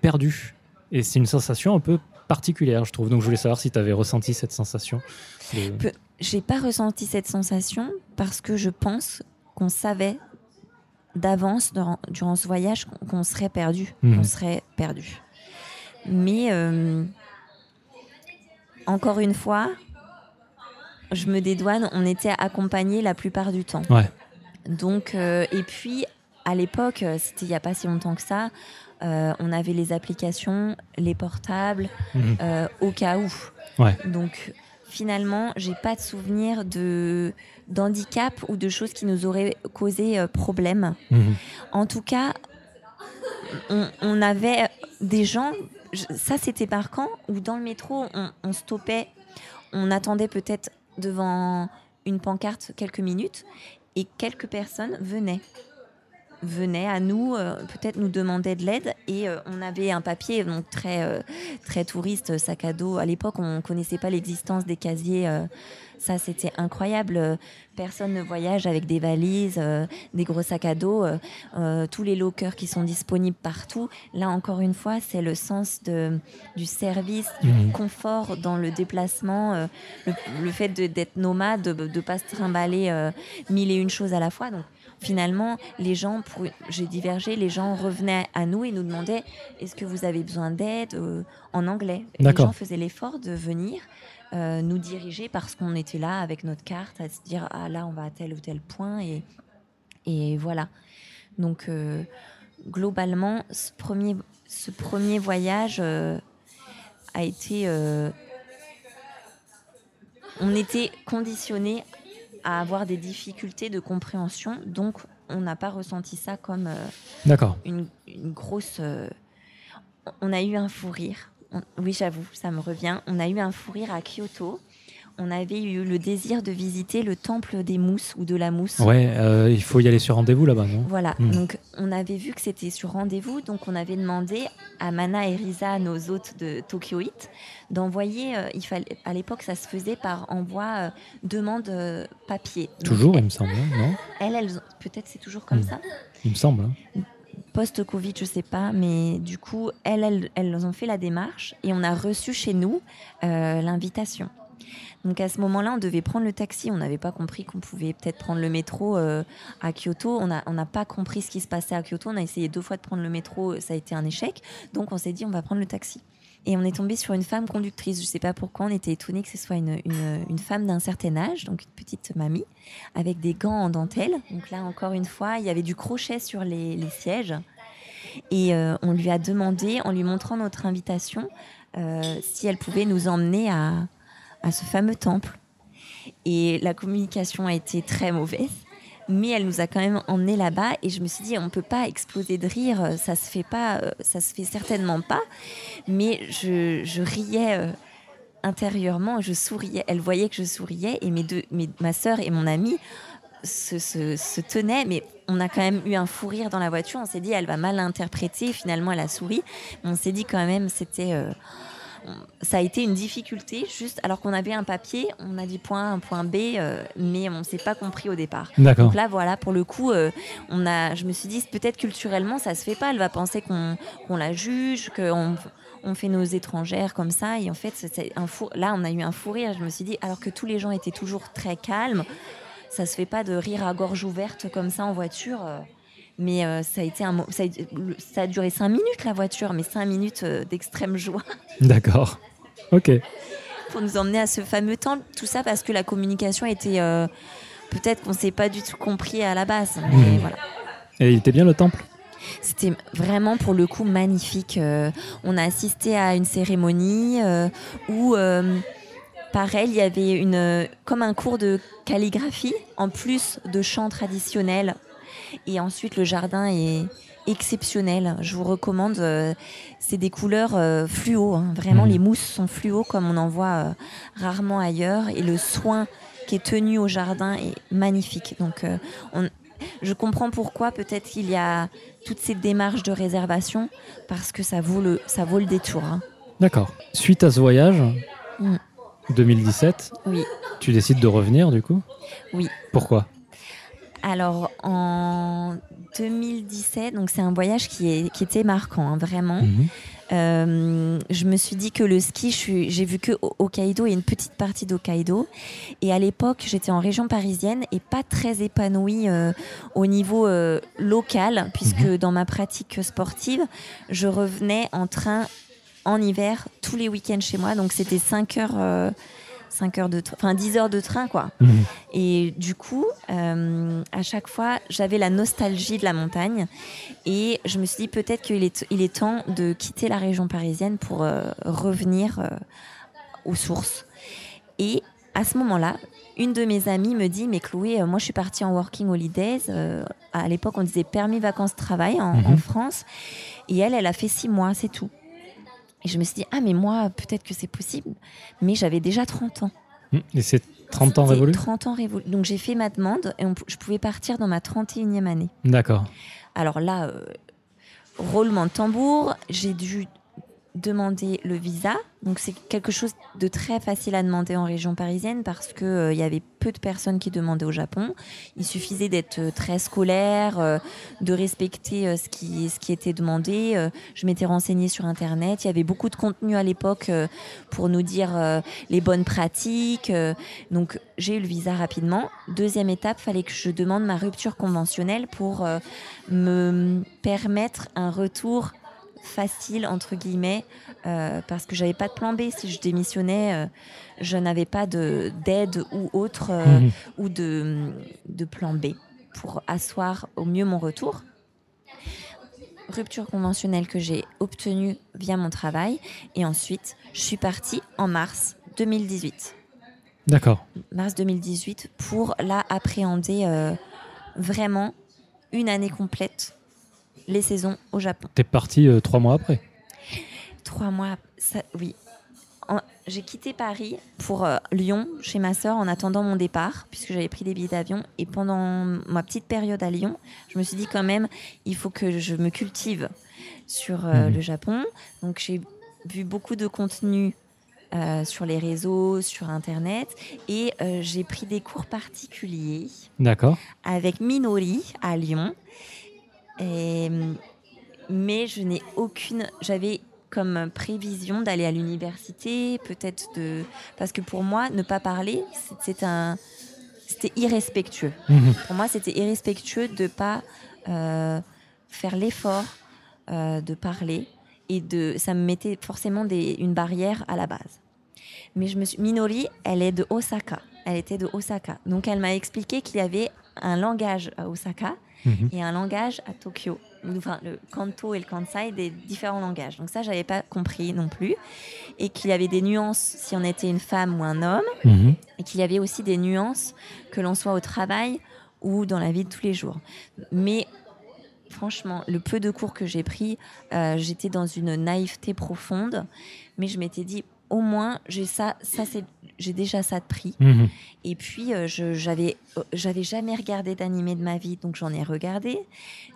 perdu. Et c'est une sensation un peu particulière, je trouve. Donc je voulais savoir si tu avais ressenti cette sensation. de- J'ai pas ressenti cette sensation parce que je pense qu'on savait d'avance durant, ce voyage qu'on- serait perdu, Mhm. qu'on serait perdu. Mais euh, encore une fois, je me dédouane, on était accompagnés la plupart du temps. Ouais. Donc, euh, et puis, à l'époque, euh, c'était il n'y a pas si longtemps que ça, euh, on avait les applications, les portables, Mhm. euh, au cas où. Ouais. Donc, finalement, j'ai pas de souvenir de d'handicap ou de choses qui nous auraient causé euh, problème. Mhm. En tout cas, on, on avait des gens, je- ça c'était marquant, où dans le métro, on, on stoppait, on attendait peut-être devant une pancarte quelques minutes, et quelques personnes venaient venaient à nous, euh, peut-être nous demandaient de l'aide et euh, on avait un papier donc très euh, très touriste sac à dos. À l'époque, on connaissait pas l'existence des casiers. ça, c'était incroyable. Personne ne voyage avec des valises, des gros sacs à dos. tous les lockers qui sont disponibles partout. Là, encore une fois, c'est le sens de, du service, du Mhm. confort dans le déplacement, le, le fait d'être nomade, de ne pas se trimballer mille et une choses à la fois. Donc, finalement, les gens, pour- j'ai divergé, les gens revenaient à nous et nous demandaient est-ce que vous avez besoin d'aide euh, en anglais? Et Les gens faisaient l'effort de venir euh, nous diriger parce qu'on était là avec notre carte à se dire ah là on va à tel ou tel point et, et voilà. Donc euh, globalement, ce premier, ce premier voyage a été. on était conditionné à avoir des difficultés de compréhension, donc on n'a pas ressenti ça comme euh, une, une grosse. euh, on a eu un fou rire. On- oui, j'avoue, ça me revient. On a eu un fou rire à Kyoto. On avait eu le désir de visiter le temple des mousses ou de la mousse. Ouais, euh, il faut y aller sur rendez-vous là-bas, non? Voilà, Hmm. donc on avait vu que c'était sur rendez-vous, donc on avait demandé à Mana et Risa, nos hôtes de Tokyo Heat, d'envoyer, euh, il fallait, à l'époque ça se faisait par envoi euh, demande euh, papier. Donc, Toujours, il me semble, hein, non? Elles, elles peut-être c'est toujours comme Hmm. ça? Il me semble. hein. Post-Covid, je sais pas, mais du coup, elles, elles, elles ont fait la démarche et on a reçu chez nous euh, l'invitation. Donc à ce moment-là, on devait prendre le taxi. On n'avait pas compris qu'on pouvait peut-être prendre le métro euh, à Kyoto. On n'a pas compris ce qui se passait à Kyoto. On a essayé deux fois de prendre le métro. Ça a été un échec. Donc on s'est dit, on va prendre le taxi. Et on est tombé sur une femme conductrice. Je sais pas pourquoi. On était étonnés que ce soit une, femme d'un certain âge, donc une petite mamie, avec des gants en dentelle. Donc là, encore une fois, il y avait du crochet sur les, les sièges. Et euh, on lui a demandé, en lui montrant notre invitation, euh, si elle pouvait nous emmener à, à ce fameux temple. Et la communication a été très mauvaise. Mais elle nous a quand même emmenés là-bas et je me suis dit on peut pas exploser de rire, ça se fait pas, euh, ça se fait certainement pas. Mais je, je riais euh, intérieurement, je souriais. Elle voyait que je souriais et mes deux, mes- ma sœur et mon amie se, se, se tenaient. Mais on a quand même eu un fou rire dans la voiture. On s'est dit elle va mal interpréter. Finalement elle a souri. Mais on s'est dit quand même c'était euh, ça a été une difficulté, juste alors qu'on avait un papier, on a dit point A, un point B, euh, mais on ne s'est pas compris au départ. Donc là, voilà, pour le coup, euh, on a, je me suis dit, peut-être culturellement, ça se fait pas. Elle va penser qu'on la juge, qu'on on fait nos étrangères comme ça. Et en fait, un fou, là, on a eu un fou rire. Je me suis dit, alors que tous les gens étaient toujours très calmes, ça se fait pas de rire à gorge ouverte comme ça en voiture. euh, mais euh, ça a été un, mo- ça a, le- ça a duré cinq minutes la voiture, mais cinq minutes euh, d'extrême joie D'accord. Ok. pour nous emmener à ce fameux temple. Tout ça parce que la communication était euh, peut-être qu'on s'est pas du tout compris à la base. Mais voilà. Et il était bien le temple? C'était vraiment pour le coup magnifique. Euh, on a assisté à une cérémonie euh, où, pareil, il y avait une, comme un cours de calligraphie en plus de chants traditionnels. Et ensuite, le jardin est exceptionnel. Je vous recommande. euh, c'est des couleurs euh, fluo. hein. Vraiment, Mhm. les mousses sont fluo comme on en voit euh, rarement ailleurs. Et le soin qui est tenu au jardin est magnifique. Donc, euh, on- je comprends pourquoi peut-être qu'il y a toutes ces démarches de réservation parce que ça vaut le, ça vaut le détour. hein. D'accord. Suite à ce voyage, Mm. 2017, Oui. tu décides de revenir du coup? Oui. Pourquoi? Alors en 2017, donc c'est un voyage qui, est, qui était marquant, hein, vraiment. Mhm. Euh, je me suis dit que le ski, j'ai vu que Ho- Hokkaido et une petite partie d'Hokkaido. Et à l'époque, j'étais en région parisienne et pas très épanouie euh, au niveau euh, local, puisque dans ma pratique sportive, je revenais en train en hiver tous les week-ends chez moi. Donc c'était 5 heures, 5 heures de, enfin 10 heures de train, quoi. Mhm. Et du coup, euh, à chaque fois, j'avais la nostalgie de la montagne. Et je me suis dit peut-être qu'il est, il est temps de quitter la région parisienne pour euh, revenir euh, aux sources. Et à ce moment-là, une de mes amies me dit, mais Chloé, moi je suis partie en working holidays. euh, à l'époque, on disait permis vacances-travail en, Mhm. en France. Et elle, elle a fait six mois, c'est tout. Et je me suis dit, ah mais moi, peut-être que c'est possible. Mais j'avais déjà 30 ans. Mhm. Et c'est 30 ans révolus 30 ans révolus. Donc j'ai fait ma demande et on je pouvais partir dans ma 31e année. D'accord. Alors là, euh, roulement de tambour, j'ai dû demander le visa. Donc c'est quelque chose de très facile à demander en région parisienne parce que euh, y avait peu de personnes qui demandaient au Japon. Il suffisait d'être euh, très scolaire, euh, de respecter ce qui ce qui était demandé. Je m'étais renseignée sur internet. Il y avait beaucoup de contenu à l'époque pour nous dire les bonnes pratiques. donc j'ai eu le visa rapidement. Deuxième étape, fallait que je demande ma rupture conventionnelle pour me permettre un retour facile entre guillemets euh, parce que j'avais pas de plan B si je démissionnais euh, je n'avais pas de d'aide ou autre euh, Mhm. ou de, de plan B pour asseoir au mieux mon retour rupture conventionnelle que j'ai obtenue via mon travail et ensuite je suis partie en mars 2018 D'accord. mars 2018 pour là appréhender vraiment une année complète les saisons au Japon. T'es parti euh, trois mois après. Trois mois, ça, oui. J'ai quitté Paris pour euh, Lyon chez ma sœur en attendant mon départ, puisque j'avais pris des billets d'avion. Et pendant ma petite période à Lyon, je me suis dit quand même, il faut que je me cultive sur euh, Mhm. le Japon. Donc j'ai vu beaucoup de contenu euh, sur les réseaux, sur Internet, et euh, j'ai pris des cours particuliers D'accord. avec Minori à Lyon. Et, mais je n'ai aucune. J'avais comme prévision d'aller à l'université, peut-être de. Parce que pour moi, ne pas parler, c'est- c'est un. C'était irrespectueux. Mhm. Pour moi, c'était irrespectueux de pas euh, faire l'effort euh, de parler et de. Ça me mettait forcément des, une barrière à la base. Mais je me suis. Minori, elle est de Osaka. Elle était de Osaka. Donc elle m'a expliqué qu'il y avait un langage à Osaka Mhm. et un langage à Tokyo. Enfin, le Kanto et le Kansai, des différents langages. Donc ça, j'avais pas compris non plus. Et qu'il y avait des nuances si on était une femme ou un homme. Mhm. Et qu'il y avait aussi des nuances que l'on soit au travail ou dans la vie de tous les jours. Mais franchement, le peu de cours que j'ai pris, euh, j'étais dans une naïveté profonde. Mais je m'étais dit, au moins, j'ai ça, ça c'est, j'ai déjà ça de prix. Mhm. Et puis, euh, je j'avais euh, j'avais jamais regardé d'animé de ma vie, donc j'en ai regardé.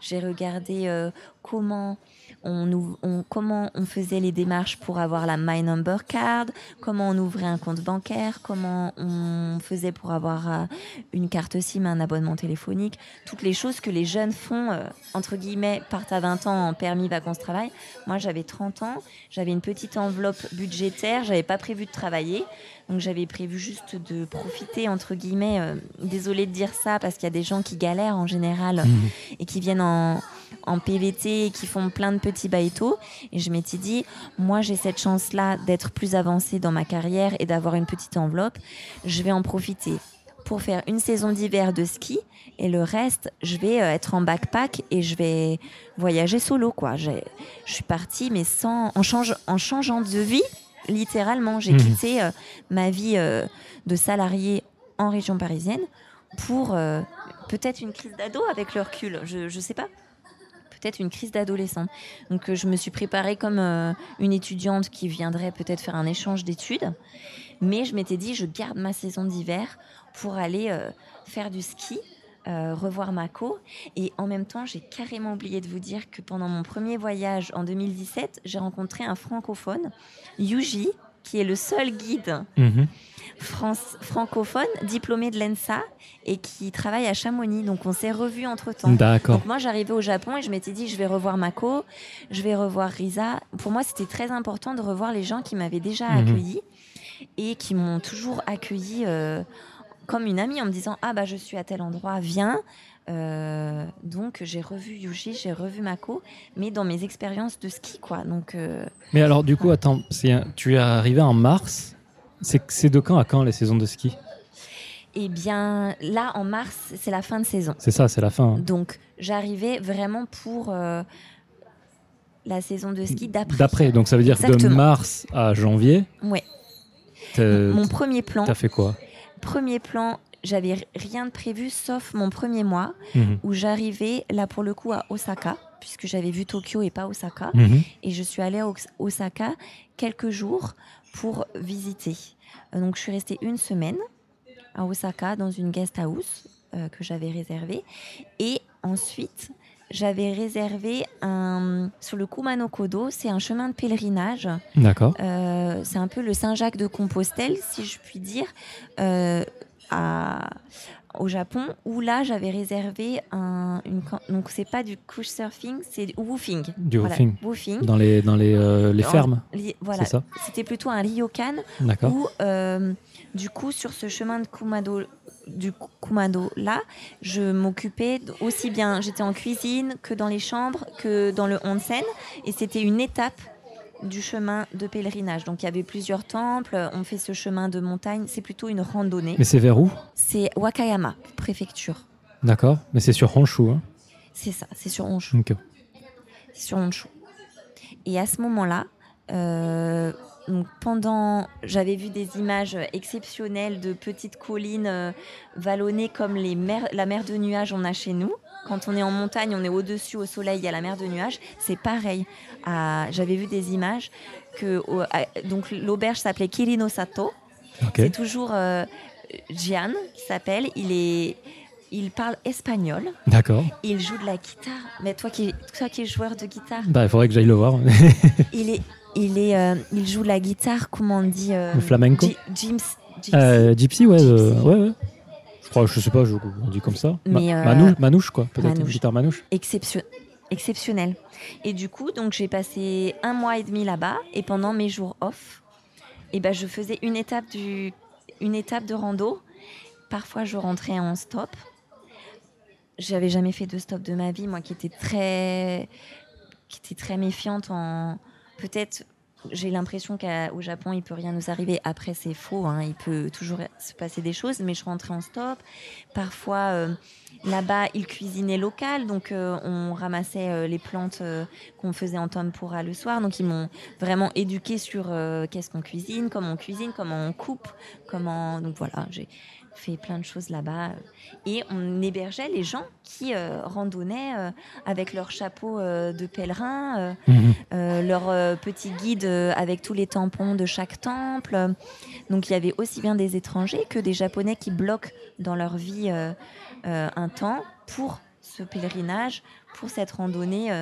J'ai regardé euh, comment on, comment on faisait les démarches pour avoir la My Number Card, comment on ouvrait un compte bancaire, comment on faisait pour avoir euh, une carte SIM, un abonnement téléphonique, toutes les choses que les jeunes font, euh, entre guillemets, partent à 20 ans en permis vacances-travail. Moi, j'avais 30 ans, j'avais une petite enveloppe budgétaire, j'avais pas prévu de travailler. Donc j'avais prévu juste de profiter, entre guillemets, euh, désolée de dire ça, parce qu'il y a des gens qui galèrent en général Mhm. et qui viennent en, en PVT et qui font plein de petits baïtos. Et je m'étais dit, moi j'ai cette chance-là d'être plus avancée dans ma carrière et d'avoir une petite enveloppe, je vais en profiter pour faire une saison d'hiver de ski et le reste, je vais euh, être en backpack et je vais voyager solo quoi. Je suis partie mais sans en, change, en changeant de vie littéralement. J'ai Mhm. quitté euh, ma vie euh, de salarié en région parisienne pour euh, peut-être une crise d'ado avec le recul. Je ne sais pas. Peut-être une crise d'adolescent. Donc je me suis préparée comme une étudiante qui viendrait peut-être faire un échange d'études. Mais je m'étais dit, je garde ma saison d'hiver pour aller faire du ski, euh, revoir Mako. Et en même temps, j'ai carrément oublié de vous dire que pendant mon premier voyage en 2017, j'ai rencontré un francophone, Yuji, qui est le seul guide Mhm. France, francophone diplômé de l'ENSA et qui travaille à Chamonix. Donc on s'est revus entre temps. D'accord. Donc moi j'arrivais au Japon et je m'étais dit je vais revoir Mako, je vais revoir Risa. Pour moi c'était très important de revoir les gens qui m'avaient déjà Mhm. accueilli et qui m'ont toujours accueilli euh, comme une amie en me disant ah bah je suis à tel endroit, viens. Euh, donc j'ai revu Yuji, j'ai revu Mako, mais dans mes expériences de ski quoi. Donc euh, Mais alors, du coup, attends, un- tu es arrivé en mars. C'est de quand à quand les saisons de ski? Eh bien là en mars c'est la fin de saison. C'est ça, c'est la fin. hein. Donc j'arrivais vraiment pour euh, la saison de ski d'après. D'après, donc ça veut dire que de Exactement. mars à janvier, Ouais. Mon premier plan, t'as fait quoi? Premier plan, j'avais rien de prévu sauf mon premier mois Mhm. où j'arrivais là pour le coup à Osaka puisque j'avais vu Tokyo et pas Osaka Mhm. et je suis allée à Osaka quelques jours pour visiter. Euh, Donc je suis restée une semaine à Osaka dans une guest house euh, que j'avais réservée et ensuite j'avais réservé un sur le Kumano Kodo, c'est un chemin de pèlerinage D'accord. euh, c'est un peu le Saint-Jacques de Compostelle, si je puis dire, euh, à- au Japon, où là j'avais réservé un. Une, donc c'est pas du couchsurfing, c'est du woofing. Du Voilà, woofing. woofing. Dans les, dans les, euh, les fermes, Li- Voilà, c'était plutôt un ryokan D'accord. où, du coup, sur ce chemin de Kumado, du Kumado là, je m'occupais aussi bien, j'étais en cuisine que dans les chambres, que dans le onsen, et c'était une étape du chemin de pèlerinage. Donc il y avait plusieurs temples, on fait ce chemin de montagne, c'est plutôt une randonnée. Mais c'est vers où? C'est Wakayama, préfecture. D'accord. Mais c'est sur Honshu. Hein C'est ça, c'est sur Honshu. Ok. C'est sur Honshu. Et à ce moment-là, euh, donc pendant, j'avais vu des images exceptionnelles de petites collines euh, vallonnées comme les la mer de nuages on a chez nous. quand on est en montagne, on est au-dessus, au soleil, il y a la mer de nuages. C'est pareil. J'avais vu des images que donc l'auberge s'appelait Kirino Sato. Ok. C'est toujours euh, Gian qui s'appelle. Il est, il parle espagnol. D'accord. Il joue de la guitare. Mais toi qui, toi qui es joueur de guitare, Bah, il faudrait que j'aille le voir. il est, il est, euh, il joue la guitare. Comment on dit euh, Le flamenco Gypsy. Euh, Gypsy, ouais, Gypsy. ouais, ouais. Je crois, je sais pas, je- on dit comme ça. Mais, manouche, manouche, quoi. Peut-être guitare manouche. Exception- exceptionnel. Et du coup, donc j'ai passé un mois et demi là-bas et pendant mes jours off, et ben je faisais une étape du, une étape de rando. Parfois, je rentrais en stop. J'avais jamais fait de stop de ma vie, moi qui étais très, qui était très méfiante en peut-être. J'ai l'impression qu'au Japon, il peut rien nous arriver. Après, c'est faux. hein, il peut toujours se passer des choses. Mais je rentrais en stop. Parfois, euh, Là-bas, ils cuisinaient local, donc euh, on ramassait euh, les plantes qu'on faisait en tempura le soir. Donc ils m'ont vraiment éduqué sur qu'est-ce qu'on cuisine, comment on cuisine, comment on coupe. Donc voilà, fait plein de choses là-bas. Et on hébergeait les gens qui euh, randonnaient euh, avec leur chapeau euh, de pèlerin, euh, euh, leur euh, petit guide euh, avec tous les tampons de chaque temple. Donc il y avait aussi bien des étrangers que des Japonais qui bloquent dans leur vie euh, euh, un temps pour ce pèlerinage, pour cette randonnée.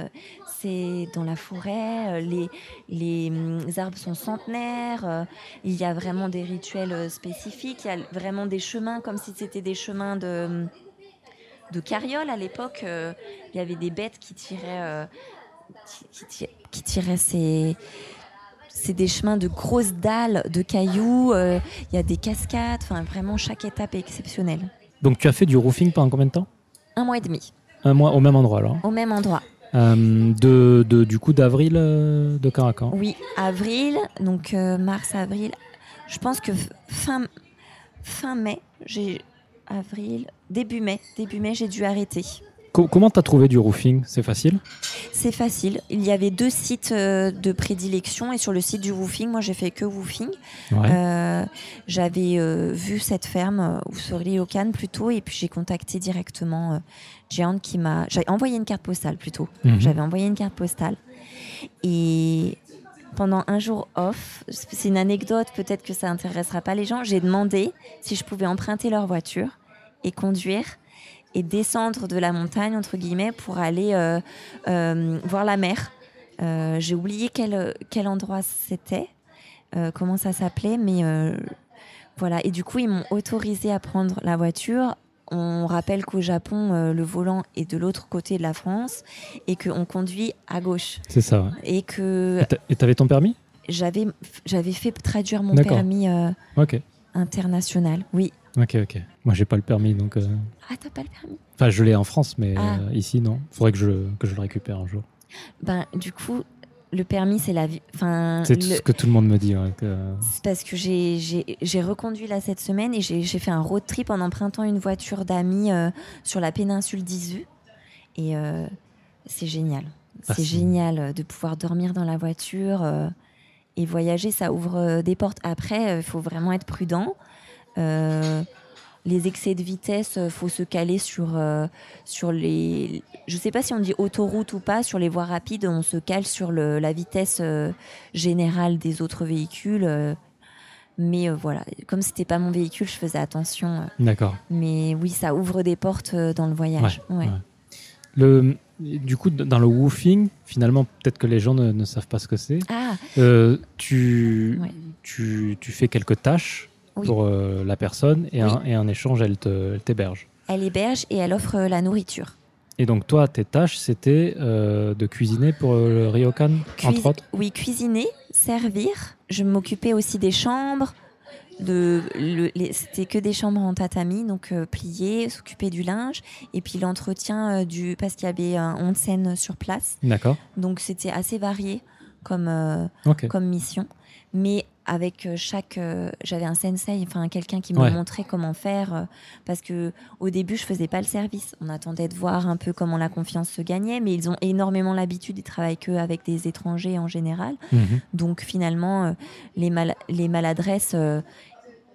C'est dans la forêt, euh, les, les hum, arbres sont centenaires, euh, il y a vraiment des rituels euh, spécifiques, il y a vraiment des chemins comme si c'était des chemins de, hum, de carriole à l'époque. il y avait des bêtes qui tiraient, qui, qui ti- qui tiraient ces, c'est des chemins de grosses dalles de cailloux. euh, Il y a des cascades. Enfin, vraiment, chaque étape est exceptionnelle. Donc, tu as fait du roofing pendant combien de temps? Un mois et demi, Un mois au même endroit, alors. au même endroit. Euh, de, du coup, d'avril euh, de quand Oui, avril, donc euh, mars, avril. Je pense que fin, fin mai, j'ai avril, début mai, début mai, j'ai dû arrêter. Co- comment t'as trouvé du roofing? C'est facile? C'est facile. Il y avait deux sites euh, de prédilection et sur le site du woofing, moi j'ai fait que woofing. Ouais. Euh, J'avais euh, vu cette ferme ou sur Ryokan plutôt et puis j'ai contacté directement euh, Jean qui m'a. J'avais envoyé une carte postale plutôt. Mhm. J'avais envoyé une carte postale et pendant un jour off, c'est une anecdote, peut-être que ça intéressera pas les gens. J'ai demandé si je pouvais emprunter leur voiture et conduire et descendre de la montagne entre guillemets pour aller euh, euh, voir la mer. Euh, J'ai oublié quel quel endroit c'était, comment ça s'appelait, mais voilà. Et du coup, ils m'ont autorisé à prendre la voiture. On rappelle qu'au Japon, euh, le volant est de l'autre côté de la France et qu'on conduit à gauche. C'est ça. ouais. Et que Et t'a- Et t'avais ton permis? j'avais fait traduire mon permis euh, international. Oui. Ok, ok. Moi, j'ai pas le permis, donc. euh, Ah, t'as pas le permis? Enfin, je l'ai en France, mais Ah. euh, ici, non. Faudrait que je, que je le récupère un jour. Ben, du coup, le permis, c'est la vie. Enfin, C'est tout le- ce que tout le monde me dit. ouais, que- C'est parce que j'ai- reconduit là cette semaine et j'ai fait un road trip en empruntant une voiture d'amis euh, sur la péninsule d'Izu. Et euh, c'est génial. Ah, c'est génial de pouvoir dormir dans la voiture euh, et voyager. Ça ouvre des portes. Après, il faut vraiment être prudent. Euh, les excès de vitesse, il faut se caler sur, euh, sur les. Je ne sais pas si on dit autoroute ou pas, sur les voies rapides, on se cale sur le, la vitesse euh, générale des autres véhicules. euh, mais euh, voilà, comme c'était pas mon véhicule, je faisais attention. euh, D'accord. mais oui, ça ouvre des portes euh, dans le voyage. Ouais. ouais. Le, du coup, dans le woofing, finalement, peut-être que les gens ne, ne savent pas ce que c'est. Ah, Euh, tu, Ouais. tu, tu fais quelques tâches Oui. pour euh, la personne et, Oui. un, et échange, elle t'héberge. elle héberge et elle offre euh, la nourriture. Et donc, toi, tes tâches, c'était euh, de cuisiner pour euh, le ryokan, Cuis- entre autres? Oui, cuisiner, servir. Je m'occupais aussi des chambres. De, le- les- c'était que des chambres en tatami, donc euh, plier, s'occuper du linge, et puis l'entretien du, parce qu'il y avait un onsen sur place, D'accord. donc c'était assez varié comme comme mission. Mais avec euh, chaque, euh, j'avais un sensei, enfin quelqu'un qui me Ouais. montrait comment faire, euh, parce que au début je faisais pas le service. On attendait de voir un peu comment la confiance se gagnait, mais ils ont énormément l'habitude, ils travaillent que avec des étrangers en général. Mhm. Donc finalement, les, mal- les maladresses,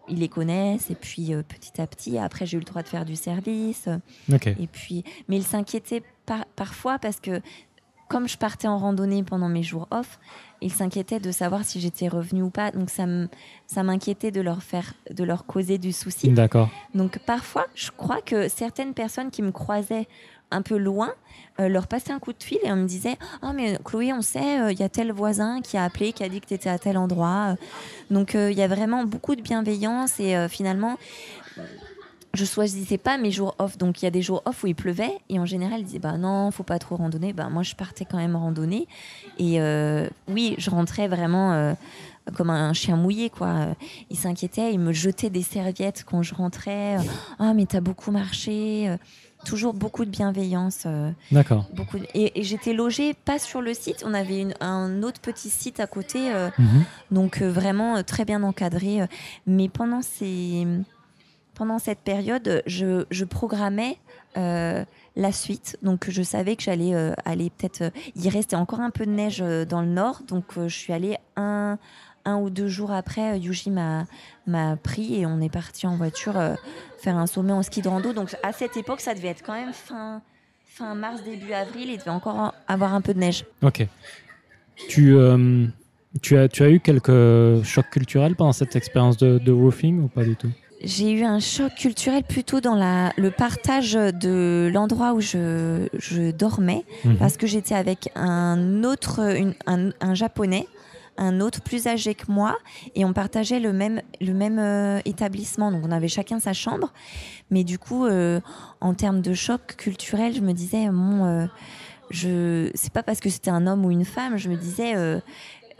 ils les connaissent et puis euh, petit à petit après j'ai eu le droit de faire du service et puis mais ils s'inquiétaient par- parfois parce que comme je partais en randonnée pendant mes jours off ils s'inquiétaient de savoir si j'étais revenue ou pas. Donc ça m'inquiétait de leur faire de leur causer du souci. D'accord. donc parfois je crois que certaines personnes qui me croisaient un peu loin euh, leur passaient un coup de fil et on me disait ah mais Chloé on sait euh, il y a tel voisin qui a appelé qui a dit que tu étais à tel endroit donc euh, il y a vraiment beaucoup de bienveillance et finalement je choisissais pas mes jours off donc il y a des jours off où il pleuvait et en général ils disaient bah non faut pas trop randonner bah moi je partais quand même en randonnée et euh, oui je rentrais vraiment euh, comme un chien mouillé quoi ils s'inquiétaient ils me jetaient des serviettes quand je rentrais ah mais t'as beaucoup marché euh, toujours beaucoup de bienveillance euh, D'accord. beaucoup de- et, et j'étais logée pas sur le site on avait une- un autre petit site à côté euh, Mhm. donc euh, vraiment euh, très bien encadré. euh. Mais pendant ces pendant cette période, je, programmais euh, la suite. Donc je savais que j'allais euh, aller peut-être. euh, il restait encore un peu de neige euh, dans le nord, donc je suis allée un ou deux jours après. Yuji m'a pris et on est parti en voiture faire un sommet en ski de rando. Donc à cette époque, ça devait être quand même fin mars début avril. Il devait encore avoir un peu de neige. Ok. Tu, as, eu quelques chocs culturels pendant cette expérience de roofing ou pas du tout? J'ai eu un choc culturel plutôt dans la, le partage de l'endroit où je, je dormais, Mhm. parce que j'étais avec un autre, une- un, un japonais, un autre plus âgé que moi, et on partageait le même, le même euh, établissement. Donc on avait chacun sa chambre, mais du coup, euh, en termes de choc culturel, je me disais, bon, euh, je, c'est pas parce que c'était un homme ou une femme, je me disais.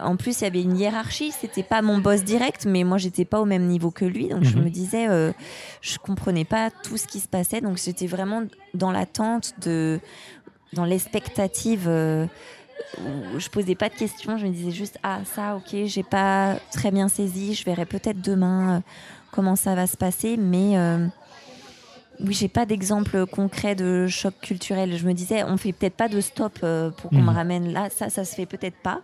En plus, il y avait une hiérarchie. C'était pas mon boss direct, mais moi, j'étais pas au même niveau que lui. Donc, je Mhm. me disais, euh, je comprenais pas tout ce qui se passait. Donc, j'étais vraiment dans l'attente de, dans l'expectative. euh, où je posais pas de questions. Je me disais juste, ah, ça, ok, j'ai pas très bien saisi. Je verrai peut-être demain euh, comment ça va se passer. Mais euh, oui, j'ai pas d'exemple concret de choc culturel. Je me disais, on fait peut-être pas de stop euh, pour qu'on Mhm. me ramène là. Ça, ça se fait peut-être pas.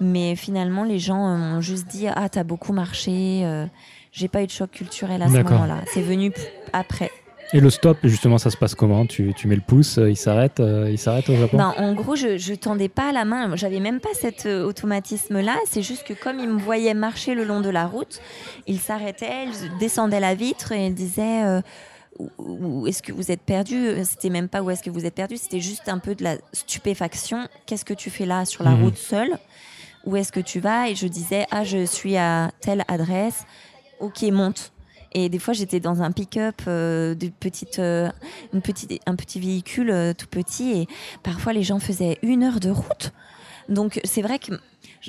Mais finalement, les gens euh, m'ont juste dit, ah, t'as beaucoup marché. euh, j'ai pas eu de choc culturel à ce moment-là. C'est venu après. Et le stop, justement, ça se passe comment? Tu, tu mets le pouce, euh, il s'arrête, il s'arrête au Japon? Ben, en gros, je, je tendais pas la main. J'avais même pas cet automatisme-là. C'est juste que comme ils me voyaient marcher le long de la route, ils s'arrêtaient, ils descendaient la vitre et ils disaient euh, où, où est-ce que vous êtes perdu? C'était même pas où est-ce que vous êtes perdu. C'était juste un peu de la stupéfaction. Qu'est-ce que tu fais là sur la Mhm. route seule Où est-ce que tu vas Et je disais ah je suis à telle adresse. Ok monte. Et des fois, j'étais dans un pick-up, euh, euh, une petite, un petit véhicule euh, tout petit, et parfois les gens faisaient une heure de route. Donc c'est vrai que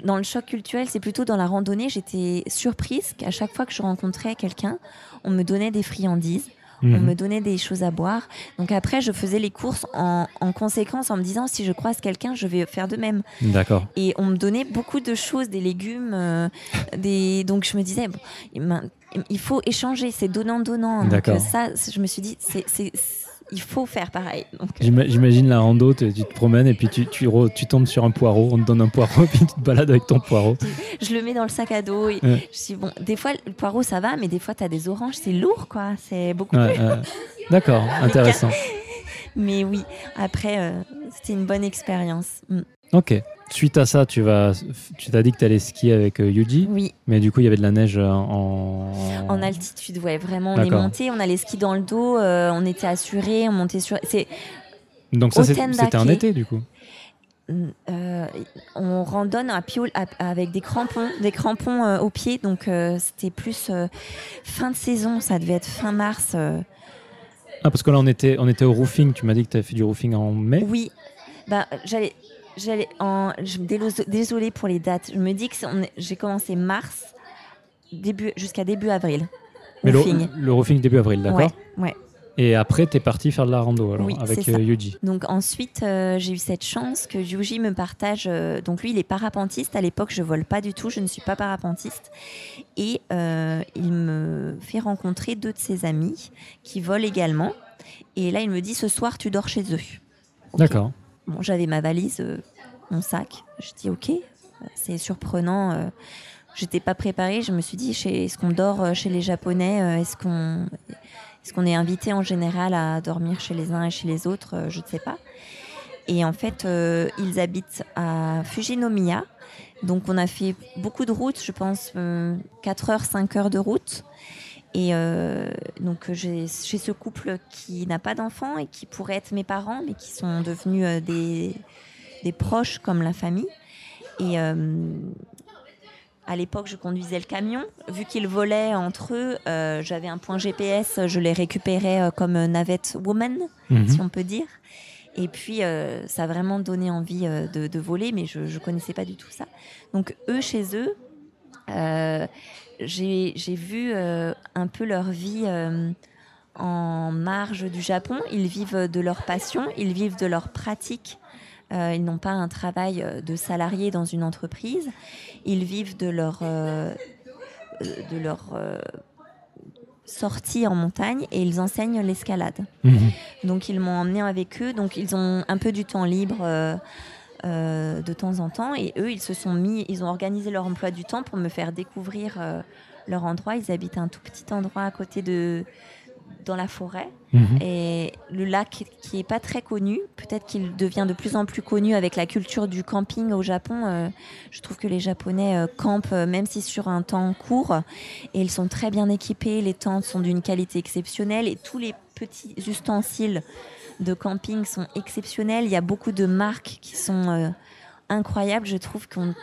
dans le choc culturel, c'est plutôt dans la randonnée, j'étais surprise qu'à chaque fois que je rencontrais quelqu'un, on me donnait des friandises, on Mhm. me donnait des choses à boire. Donc après, je faisais les courses en, en conséquence, en me disant si je croise quelqu'un, je vais faire de même. D'accord. Et on me donnait beaucoup de choses, des légumes, euh, des... donc je me disais, bon, il faut échanger, c'est donnant-donnant. Donc D'accord. euh, ça, je me suis dit, c'est- il faut faire pareil. Donc, euh, J'ima- J'imagine la rando, tu tu te promènes et puis tu, tu, tombes sur un poireau, on te donne un poireau, puis tu te balades avec ton poireau. je le mets dans le sac à dos. Et Ouais. Je dis, bon, des fois, le poireau, ça va, mais des fois, tu as des oranges, c'est lourd, quoi. C'est beaucoup Ouais, plus. D'accord, intéressant. Mais oui, après, euh, c'était une bonne expérience. Mm. Ok. Suite à ça, tu vas, tu t'as dit que tu allais skier avec euh, Yuji, Oui, mais du coup, il y avait de la neige euh, en. en altitude, ouais, vraiment. On est monté, on a les skis dans le dos, euh, on était assurés, on montait sur. C'est, Donc, ça, c'était en été, du coup. euh, on randonne à à- avec des crampons, des crampons euh, aux pieds, donc euh, c'était plus fin de saison, ça devait être fin mars. Ah, parce que là, on était, on était au roofing. Tu m'as dit que tu avais fait du roofing en mai. Oui, bah, j'allais. J'allais en, je désolée pour les dates. Je me dis que j'ai commencé mars début jusqu'à début avril. Mais le, roofing. le roofing début avril, d'accord Ouais, ouais. Et après, tu es parti faire de la rando alors, Oui, avec euh, Yuji. Donc ensuite, euh, j'ai eu cette chance que Yuji me partage. euh, donc lui, il est parapentiste. À l'époque, je vole pas du tout. Je ne suis pas parapentiste. Et euh, il me fait rencontrer deux de ses amis qui volent également. Et là, il me dit ce soir, tu dors chez eux. D'accord. Bon, j'avais ma valise, euh, mon sac. Je dis ok. C'est surprenant. euh, j'étais pas préparée. Je me suis dit, est-ce qu'on dort chez les Japonais Est-ce qu'on est, invité en général à dormir chez les uns et chez les autres Je ne sais pas. Et en fait, ils habitent à Fujinomiya. Donc on a fait beaucoup de routes, je pense 4 heures, 5 heures de route. Et euh, donc j'ai ce couple qui n'a pas d'enfants et qui pourrait être mes parents, mais qui sont devenus euh, des, des, proches comme la famille. Et euh, à l'époque, je conduisais le camion. Vu qu'ils volaient entre eux, j'avais un point GPS, je les récupérais comme navette woman, mhm. si on peut dire. Et puis, ça a vraiment donné envie de, de voler, mais je ne connaissais pas du tout ça. Donc, eux, chez eux, j'ai vu euh, un peu leur vie euh, en marge du Japon. Ils vivent de leur passion, ils vivent de leur pratique. Euh, ils n'ont pas un travail de salarié dans une entreprise. Ils vivent de leur, de leur sortie en montagne et ils enseignent l'escalade. Mhm. Donc ils m'ont emmené avec eux. Donc ils ont un peu du temps libre. Euh, de temps en temps. Et eux, ils se sont mis, ils ont organisé leur emploi du temps pour me faire découvrir euh, leur endroit. Ils habitent un tout petit endroit à côté de dans la forêt mhm. et le lac qui est pas très connu peut-être qu'il devient de plus en plus connu avec la culture du camping au Japon euh, je trouve que les japonais campent même si sur un temps court et ils sont très bien équipés les tentes sont d'une qualité exceptionnelle et tous les petits ustensiles de camping sont exceptionnels. Il y a beaucoup de marques qui sont euh, incroyables. Je trouve qu'on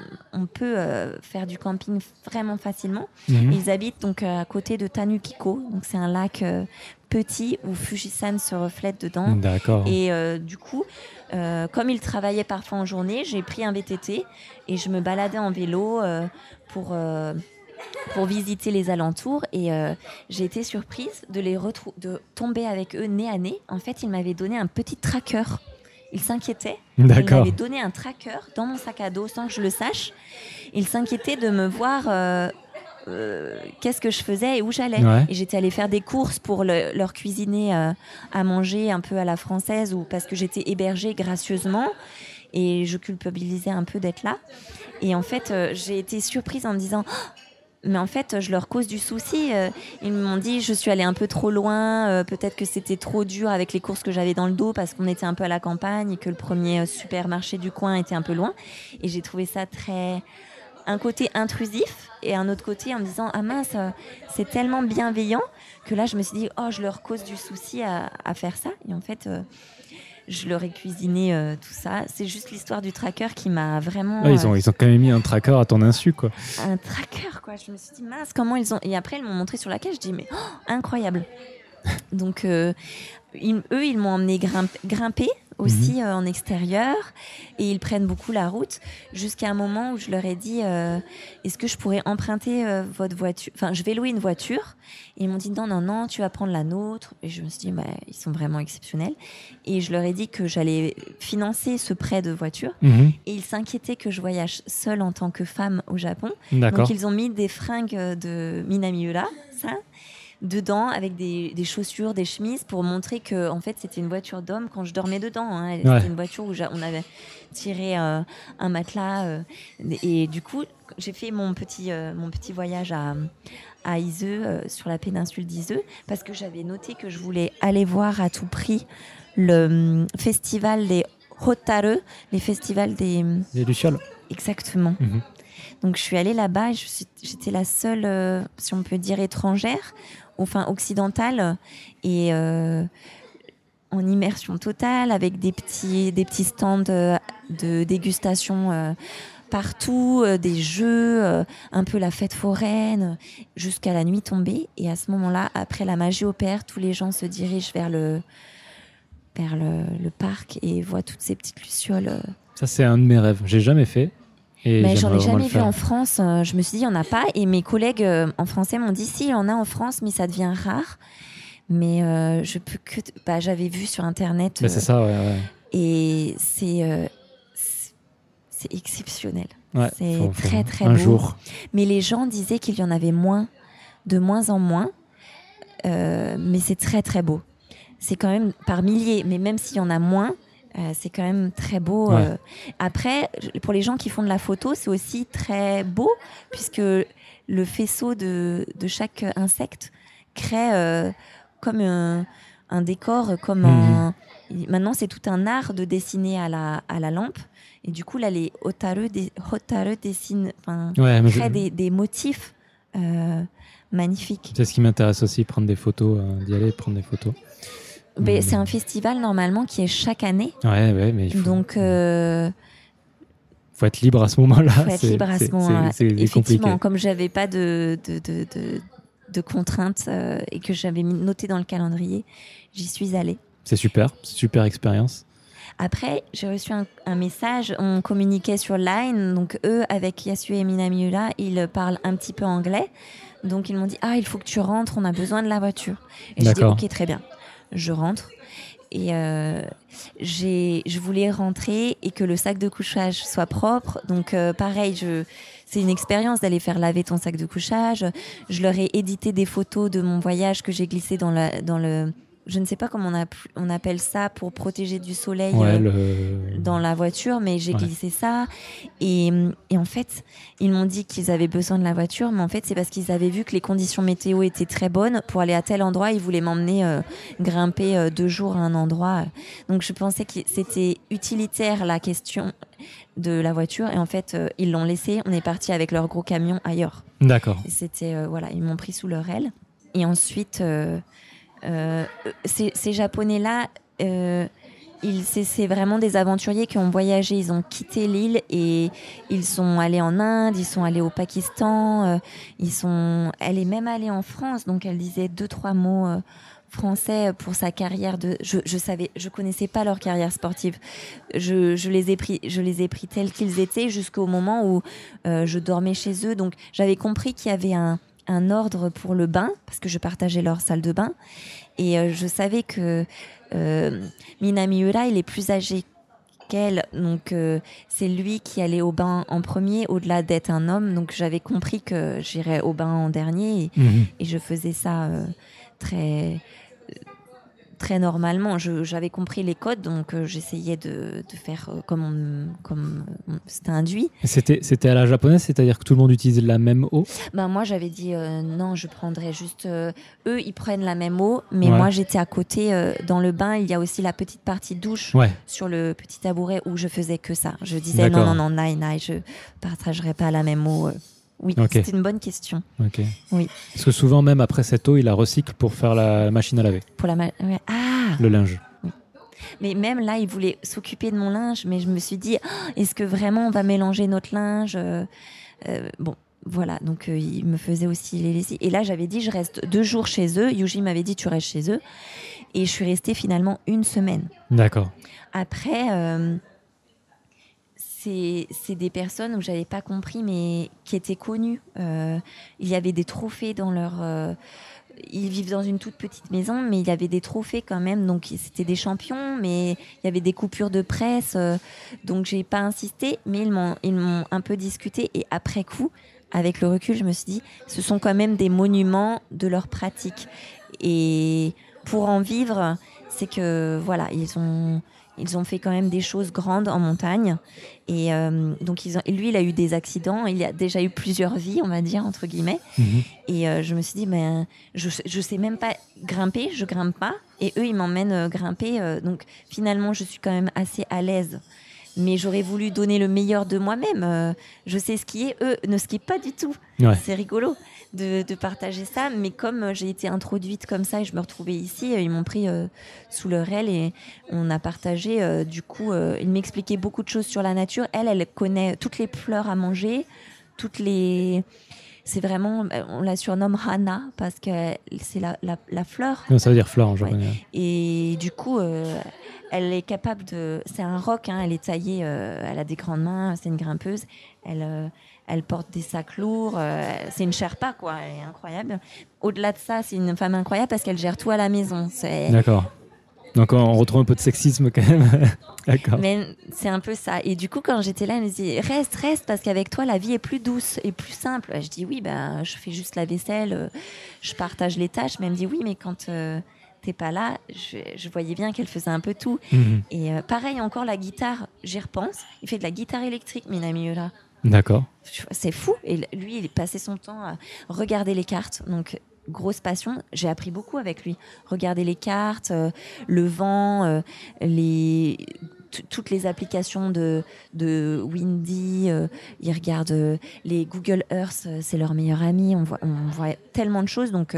peut euh, faire du camping vraiment facilement. Mhm. Ils habitent donc à côté de Tanukiko. Donc c'est un lac euh, petit où Fujisan se reflète dedans. D'accord. Et du coup, comme ils travaillaient parfois en journée, j'ai pris un VTT et je me baladais en vélo pour pour visiter les alentours et euh, j'ai été surprise de les de tomber avec eux nez à nez. En fait, ils m'avaient donné un petit tracker. Ils s'inquiétaient. Ils m'avaient donné un tracker dans mon sac à dos sans que je le sache. Ils s'inquiétaient de me voir. Euh, euh, qu'est-ce que je faisais et où j'allais. Et j'étais allée faire des courses pour leur cuisiner à manger un peu à la française ou parce que j'étais hébergée gracieusement et je culpabilisais un peu d'être là. Et en fait, j'ai été surprise en me disant mais en fait, je leur cause du souci. Euh, ils m'ont dit, je suis allée un peu trop loin, euh, peut-être que c'était trop dur avec les courses que j'avais dans le dos parce qu'on était un peu à la campagne et que le premier euh, supermarché du coin était un peu loin. Et j'ai trouvé ça très... Un côté intrusif et un autre côté en me disant, ah mince, c'est tellement bienveillant que là, je me suis dit, oh, je leur cause du souci à, à faire ça. Et en fait je leur ai cuisiné euh, tout ça. C'est juste l'histoire du tracker qui m'a vraiment. ils, ont, euh, ils ont quand même mis un tracker à ton insu, quoi. Un tracker, quoi. Je me suis dit, mince, comment ils ont. Et après, ils m'ont montré sur la cage. Je dis, mais oh, incroyable. Donc, euh, eux, ils m'ont emmené grimper aussi mhm. euh, en extérieur et ils prennent beaucoup la route jusqu'à un moment où je leur ai dit euh, est-ce que je pourrais emprunter euh, votre voiture enfin je vais louer une voiture? Et ils m'ont dit non non non tu vas prendre la nôtre. Et je me suis dit bah, ils sont vraiment exceptionnels. Et je leur ai dit que j'allais financer ce prêt de voiture. Mhm. et ils s'inquiétaient que je voyage seule en tant que femme au Japon. Donc ils ont mis des fringues de Minamiura ça dedans avec des, chaussures, des chemises pour montrer que en fait c'était une voiture d'homme quand je dormais dedans. Hein. C'était une voiture où on avait tiré euh, un matelas euh, et du coup j'ai fait mon petit euh, mon petit voyage à à Iseux sur la péninsule d'Iseux parce que j'avais noté que je voulais aller voir à tout prix le hum, festival des Hotaru, les festivals des les lucioles. Exactement. Mhm. Donc je suis allée là-bas, j'étais la seule, si on peut dire, étrangère enfin occidentale et euh, en immersion totale avec des petits, des petits stands de, dégustation euh, partout, euh, des jeux, un peu la fête foraine, jusqu'à la nuit tombée. Et à ce moment-là, après la magie opère, tous les gens se dirigent vers le, vers le, parc et voient toutes ces petites lucioles. Ça, c'est un de mes rêves. J'ai jamais fait. Mais j'en ai jamais vu en France. Euh, je me suis dit, il n'y en a pas. Et mes collègues euh, en français m'ont dit, si, il y en a en France, mais ça devient rare. Mais euh, je peux que. Bah, J'avais vu sur Internet. c'est ça, ouais, Et c'est. c'est exceptionnel. c'est très, très un beau. Jour. Mais les gens disaient qu'il y en avait moins, de moins en moins. mais c'est très, très beau. C'est quand même par milliers. Mais même s'il y en a moins, Euh, c'est quand même très beau. Ouais. euh. Après, pour les gens qui font de la photo, c'est aussi très beau puisque le faisceau de, de chaque insecte crée euh, comme un, un décor, comme Mhm. un. Maintenant, c'est tout un art de dessiner à la, à la lampe. Et du coup, là, les Hotaru, dé- Hotaru dessinent, Ouais, je- créent des, des motifs magnifiques. c'est ce qui m'intéresse aussi, prendre des photos, d'y aller, prendre des photos. Mais Mm. c'est un festival normalement qui est chaque année. Ouais, ouais, mais il faut, Donc, euh, faut être libre à ce moment-là. faut être libre à ce moment-là. Effectivement, compliqué. comme j'avais pas de, de, de, de, de contraintes euh, et que j'avais noté dans le calendrier, j'y suis allée. C'est super, super expérience. Après, j'ai reçu un, un message, on communiquait sur Line, donc eux, avec Yasu et Minamiura, ils parlent un petit peu anglais. Donc ils m'ont dit, ah, il faut que tu rentres, on a besoin de la voiture. Et j'ai dit, ok, très bien. Je rentre. Et euh, je voulais rentrer et que le sac de couchage soit propre. Donc euh, pareil, c'est une expérience d'aller faire laver ton sac de couchage. Je leur ai édité des photos de mon voyage que j'ai glissé dans, la, dans le... Je ne sais pas comment on, app- on appelle ça pour protéger du soleil. Ouais, euh, le... dans la voiture, mais j'ai Ouais. glissé ça. Et, et en fait, ils m'ont dit qu'ils avaient besoin de la voiture, mais en fait, c'est parce qu'ils avaient vu que les conditions météo étaient très bonnes. Pour aller à tel endroit, ils voulaient m'emmener euh, grimper euh, deux jours à un endroit. Donc, je pensais que c'était utilitaire la question de la voiture. Et en fait, euh, ils l'ont laissé. On est parti avec leur gros camion ailleurs. D'accord. C'était euh, voilà, ils m'ont pris sous leur aile. Et ensuite, euh, ces, ces japonais-là, euh, c'est vraiment des aventuriers qui ont voyagé. Ils ont quitté l'île et ils sont allés en Inde, ils sont allés au Pakistan, euh, ils sont. Elle est même allée en France, donc elle disait deux trois mots. euh, français pour sa carrière de je, je savais je connaissais pas leur carrière sportive je, les ai pris je les ai pris tels qu'ils étaient jusqu'au moment où euh, je dormais chez eux donc j'avais compris qu'il y avait un, un ordre pour le bain parce que je partageais leur salle de bain. Et euh, je savais que euh, Minamiura il est plus âgé qu'elle. Donc euh, c'est lui qui allait au bain en premier au-delà d'être un homme. Donc j'avais compris que j'irais au bain en dernier. Et, Mhm. et je faisais ça euh, très très normalement. J'avais compris les codes, donc euh, j'essayais de, de faire euh, comme on- comme euh, c'était induit. C'était à la japonaise, c'est-à-dire que tout le monde utilise la même eau? Ben moi j'avais dit euh, non, je prendrais juste. euh, eux ils prennent la même eau, mais Ouais. moi j'étais à côté dans le bain. Il y a aussi la petite partie douche Ouais. sur le petit tabouret où je faisais que ça. Je disais non non non, naï naï, je partagerai pas la même eau. Oui, c'est une bonne question. Oui. Parce que souvent, même après cette eau, il la recycle pour faire la machine à laver, Pour la ma- ouais. ah le linge. Mais même là, il voulait s'occuper de mon linge, mais je me suis dit, Ah, est-ce que vraiment on va mélanger notre linge Euh, euh, Bon, voilà, donc euh, il me faisait aussi les lessives. Et là, j'avais dit, je reste deux jours chez eux. Yuji m'avait dit, tu restes chez eux. Et je suis restée finalement une semaine. D'accord. Après, euh, c'est des personnes où j'avais pas compris, mais qui étaient connues. Euh, il y avait des trophées dans leur. euh, ils vivent dans une toute petite maison, mais il y avait des trophées quand même. Donc c'était des champions, mais il y avait des coupures de presse. euh, donc j'ai pas insisté, mais ils m'ont ils m'ont un peu discuté. Et après coup, avec le recul, je me suis dit, ce sont quand même des monuments de leur pratique. Et pour en vivre, c'est que voilà, ils ont ils ont fait quand même des choses grandes en montagne. Et euh, donc, ils ont, et lui, il a eu des accidents. Il a déjà eu plusieurs vies, on va dire, entre guillemets. Mhm. Et euh, je me suis dit, ben, je, je sais même pas grimper, je grimpe pas. Et eux, ils m'emmènent euh, grimper. donc, finalement, je suis quand même assez à l'aise. Mais j'aurais voulu donner le meilleur de moi-même. Je sais skier, eux ne skient pas du tout. Ouais. C'est rigolo de, de partager ça. Mais comme euh, j'ai été introduite comme ça et je me retrouvais ici, euh, ils m'ont pris euh, sous leur aile et on a partagé. euh, du coup, ils m'expliquaient beaucoup de choses sur la nature. Elle, elle connaît toutes les fleurs à manger, toutes les. C'est vraiment, on la surnomme Hana parce que c'est la, la, la fleur. Ça veut dire fleur en japonais. Et du coup, euh, elle est capable de. C'est un roc, hein, elle est taillée, euh, elle a des grandes mains, c'est une grimpeuse. Elle, euh, elle porte des sacs lourds. euh, c'est une Sherpa, quoi. Elle est incroyable. Au-delà de ça, c'est une femme incroyable parce qu'elle gère tout à la maison. D'accord. Donc on retrouve un peu de sexisme quand même. D'accord. Mais c'est un peu ça. Et du coup, quand j'étais là, elle me disait reste, reste, parce qu'avec toi, la vie est plus douce et plus simple. Je dis oui, ben, je fais juste la vaisselle, euh, je partage les tâches. Mais elle me dit oui, mais quand tu n'était pas là, je, je voyais bien qu'elle faisait un peu tout. Mhm. Et euh, pareil, encore la guitare, j'y repense. Il fait de la guitare électrique, Minami là. D'accord. C'est fou. Et lui, il passait son temps à regarder les cartes. Donc, grosse passion. J'ai appris beaucoup avec lui. Regarder les cartes, euh, le vent, euh, les toutes les applications de, de Windy. euh, il regarde euh, les Google Earth, euh, c'est leur meilleur ami. On voit, on voit tellement de choses. Donc,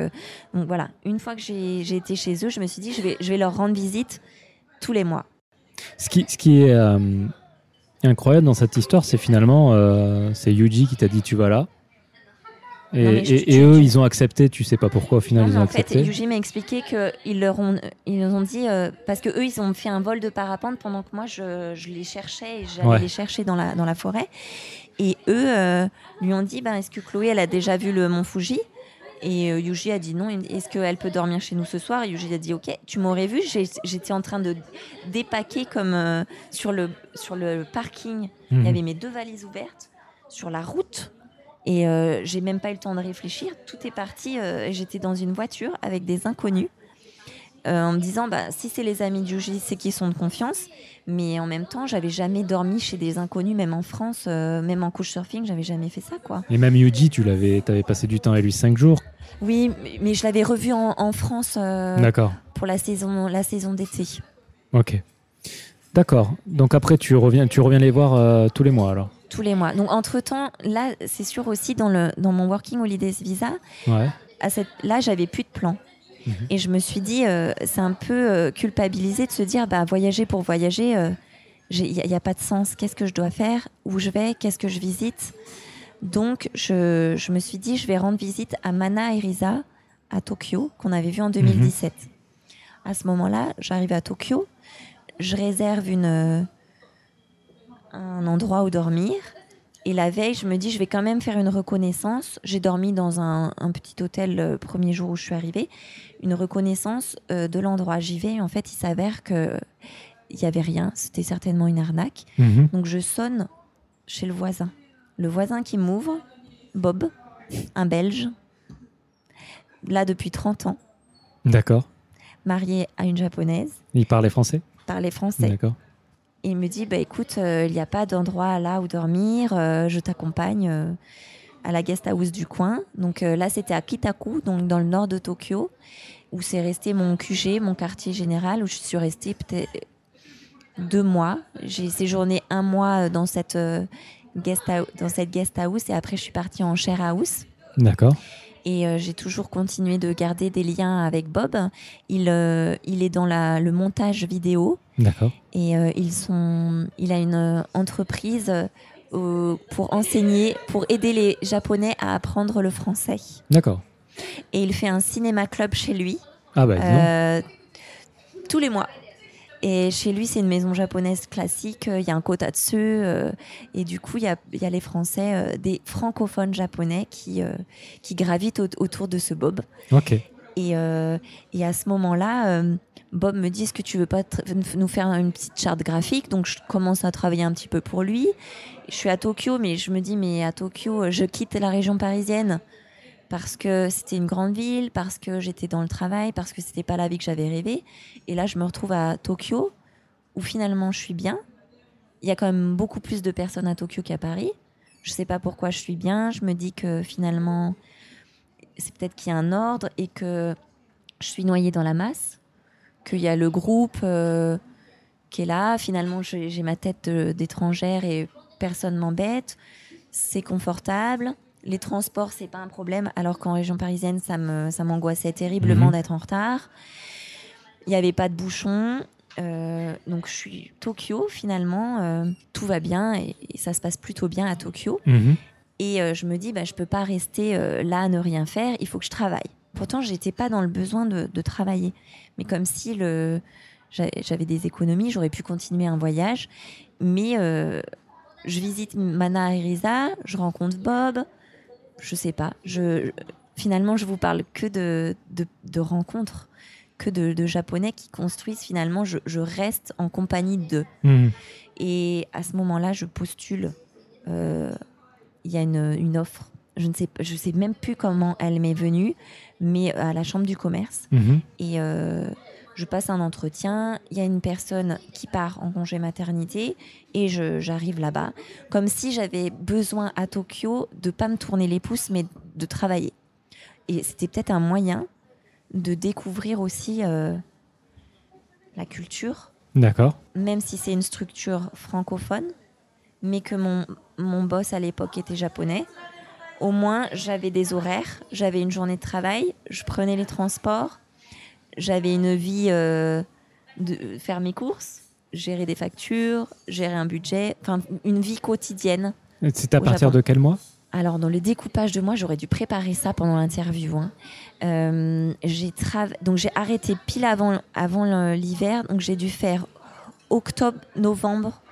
donc voilà, une fois que j'ai été chez eux, je me suis dit, je vais, je vais leur rendre visite tous les mois. Ce qui, ce qui est incroyable dans cette histoire, c'est finalement, euh, c'est Yuji qui t'a dit tu vas là. Et, Non, mais je- et- tu- et eux, ils ont accepté, tu sais pas pourquoi au final Non, ils ont en fait, accepté. Yuji m'a expliqué qu'ils leur ont, ils leur ont dit euh, parce que eux, ils ont fait un vol de parapente pendant que moi, je, je les cherchais et j'allais Ouais. les chercher dans la dans la forêt. Et eux euh, lui ont dit, ben, est-ce que Chloé, elle a déjà vu le mont Fuji? Et euh, Yuji a dit non. Il Est-ce qu'elle peut dormir chez nous ce soir? Et Yuji a dit ok. Tu m'aurais vu? J'étais en train de dépaquer comme euh, sur le sur le parking. Il Mhm. y avait mes deux valises ouvertes sur la route. Et euh, j'ai même pas eu le temps de réfléchir. Tout est parti. euh, J'étais dans une voiture avec des inconnus. euh, en me disant, bah, si c'est les amis de Yuji, c'est qu'ils sont de confiance. Mais en même temps, j'avais jamais dormi chez des inconnus, même en France, même en couchsurfing, j'avais jamais fait ça, quoi. Et même Yuji, tu l'avais, avais passé du temps avec lui 5 jours. Oui, mais- je l'avais revu en, en France euh, D'accord. pour la saison, la saison d'été. Ok. D'accord. Donc après, tu reviens, tu reviens les voir euh, tous les mois alors. Tous les mois. Donc, entre-temps, là, c'est sûr aussi, dans, le, dans mon Working Holidays Visa, Ouais. à cette, là, j'avais plus de plan. Mhm. Et je me suis dit, euh, c'est un peu euh, culpabilisé de se dire, bah, voyager pour voyager, il n'y a pas de sens. Qu'est-ce que je dois faire? Où je vais? Qu'est-ce que je visite? Donc, je, je me suis dit, je vais rendre visite à Mana et Risa à Tokyo, qu'on avait vu en 2017. À ce moment-là, j'arrive à Tokyo, je réserve une, euh, un endroit où dormir. Et la veille, je me dis, je vais quand même faire une reconnaissance. J'ai dormi dans un, un petit hôtel le premier jour où je suis arrivée. Une reconnaissance euh, de l'endroit. J'y vais. En fait, il s'avère que il n'y avait rien. C'était certainement une arnaque. Mhm. Donc, je sonne chez le voisin. Le voisin qui m'ouvre, Bob, un Belge, là depuis 30 ans, D'accord. marié à une Japonaise, Il parlait français? Parlait français. D'accord. Et il me dit, bah, écoute, euh, il n'y a pas d'endroit là où dormir, euh, je t'accompagne euh, à la guest house du coin. Donc là, c'était à Kitaku, donc dans le nord de Tokyo, où c'est resté mon QG, mon quartier général, où je suis restée peut-être deux mois. J'ai séjourné un mois dans cette, guest house, dans cette guest house et après, je suis partie en share house. D'accord. Et euh, j'ai toujours continué de garder des liens avec Bob. Il, euh, il est dans la, le montage vidéo. D'accord. Et euh, ils sont, il a une entreprise pour enseigner, pour aider les Japonais à apprendre le français. D'accord. Et il fait un cinéma club chez lui Ah bah tous les mois. Et chez lui, c'est une maison japonaise classique. euh, Il y a un kotatsu. euh, et du coup, il y a, il y a les Français, euh, des francophones japonais qui, qui gravitent au- autour de ce Bob. Ok. Et, euh, et à ce moment-là, euh, Bob me dit Est-ce que tu veux pas nous faire une petite charte graphique? Donc je commence à travailler un petit peu pour lui. Je suis à Tokyo, mais je me dis Mais à Tokyo, je quitte la région parisienne parce que c'était une grande ville, parce que j'étais dans le travail, parce que c'était pas la vie que j'avais rêvé. Et là, je me retrouve à Tokyo, où finalement je suis bien. Il y a quand même beaucoup plus de personnes à Tokyo qu'à Paris. Je sais pas pourquoi je suis bien. Je me dis que finalement, c'est peut-être qu'il y a un ordre et que je suis noyée dans la masse, qu'il y a le groupe euh, qui est là. Finalement, j'ai ma tête de- d'étrangère et personne m'embête. C'est confortable. Les transports, c'est pas un problème, alors qu'en région parisienne, ça me ça m'angoissait terriblement Mhm. d'être en retard. Il n'y avait pas de bouchon. Euh, donc je suis Tokyo finalement, euh, tout va bien et, et ça se passe plutôt bien à Tokyo. Mhm. Et euh, je me dis, bah, je peux pas rester là à ne rien faire, il faut que je travaille. Pourtant, j'étais pas dans le besoin de, de travailler. Mais comme si le... j'a- j'avais des économies, j'aurais pu continuer un voyage. Mais je visite Mana et Risa, je rencontre Bob, je sais pas. Je, finalement, je vous parle que de, de, de rencontres, que de, de Japonais qui construisent. Finalement, je, je reste en compagnie d'eux. Mhm. Et à ce moment-là, je postule. euh, Il y a une, une offre. je ne sais, je sais même plus comment elle m'est venue, mais à la chambre du commerce. Mhm. Et euh, je passe un entretien, il y a une personne qui part en congé maternité et j'arrive là-bas, comme si j'avais besoin à Tokyo de pas me tourner les pouces, mais de travailler. Et c'était peut-être un moyen de découvrir aussi euh, la culture, D'accord. même si c'est une structure francophone, mais que mon, mon boss à l'époque était japonais. Au moins, j'avais des horaires, j'avais une journée de travail, je prenais les transports, j'avais une vie euh, de faire mes courses, gérer des factures, gérer un budget, enfin une vie quotidienne. C'était à partir Japon. de quel mois? Alors, dans le découpage de moi, j'aurais dû préparer ça pendant l'interview. hein. Euh, j'ai donc j'ai arrêté pile avant, avant l'hiver, donc j'ai dû faire octobre, novembre,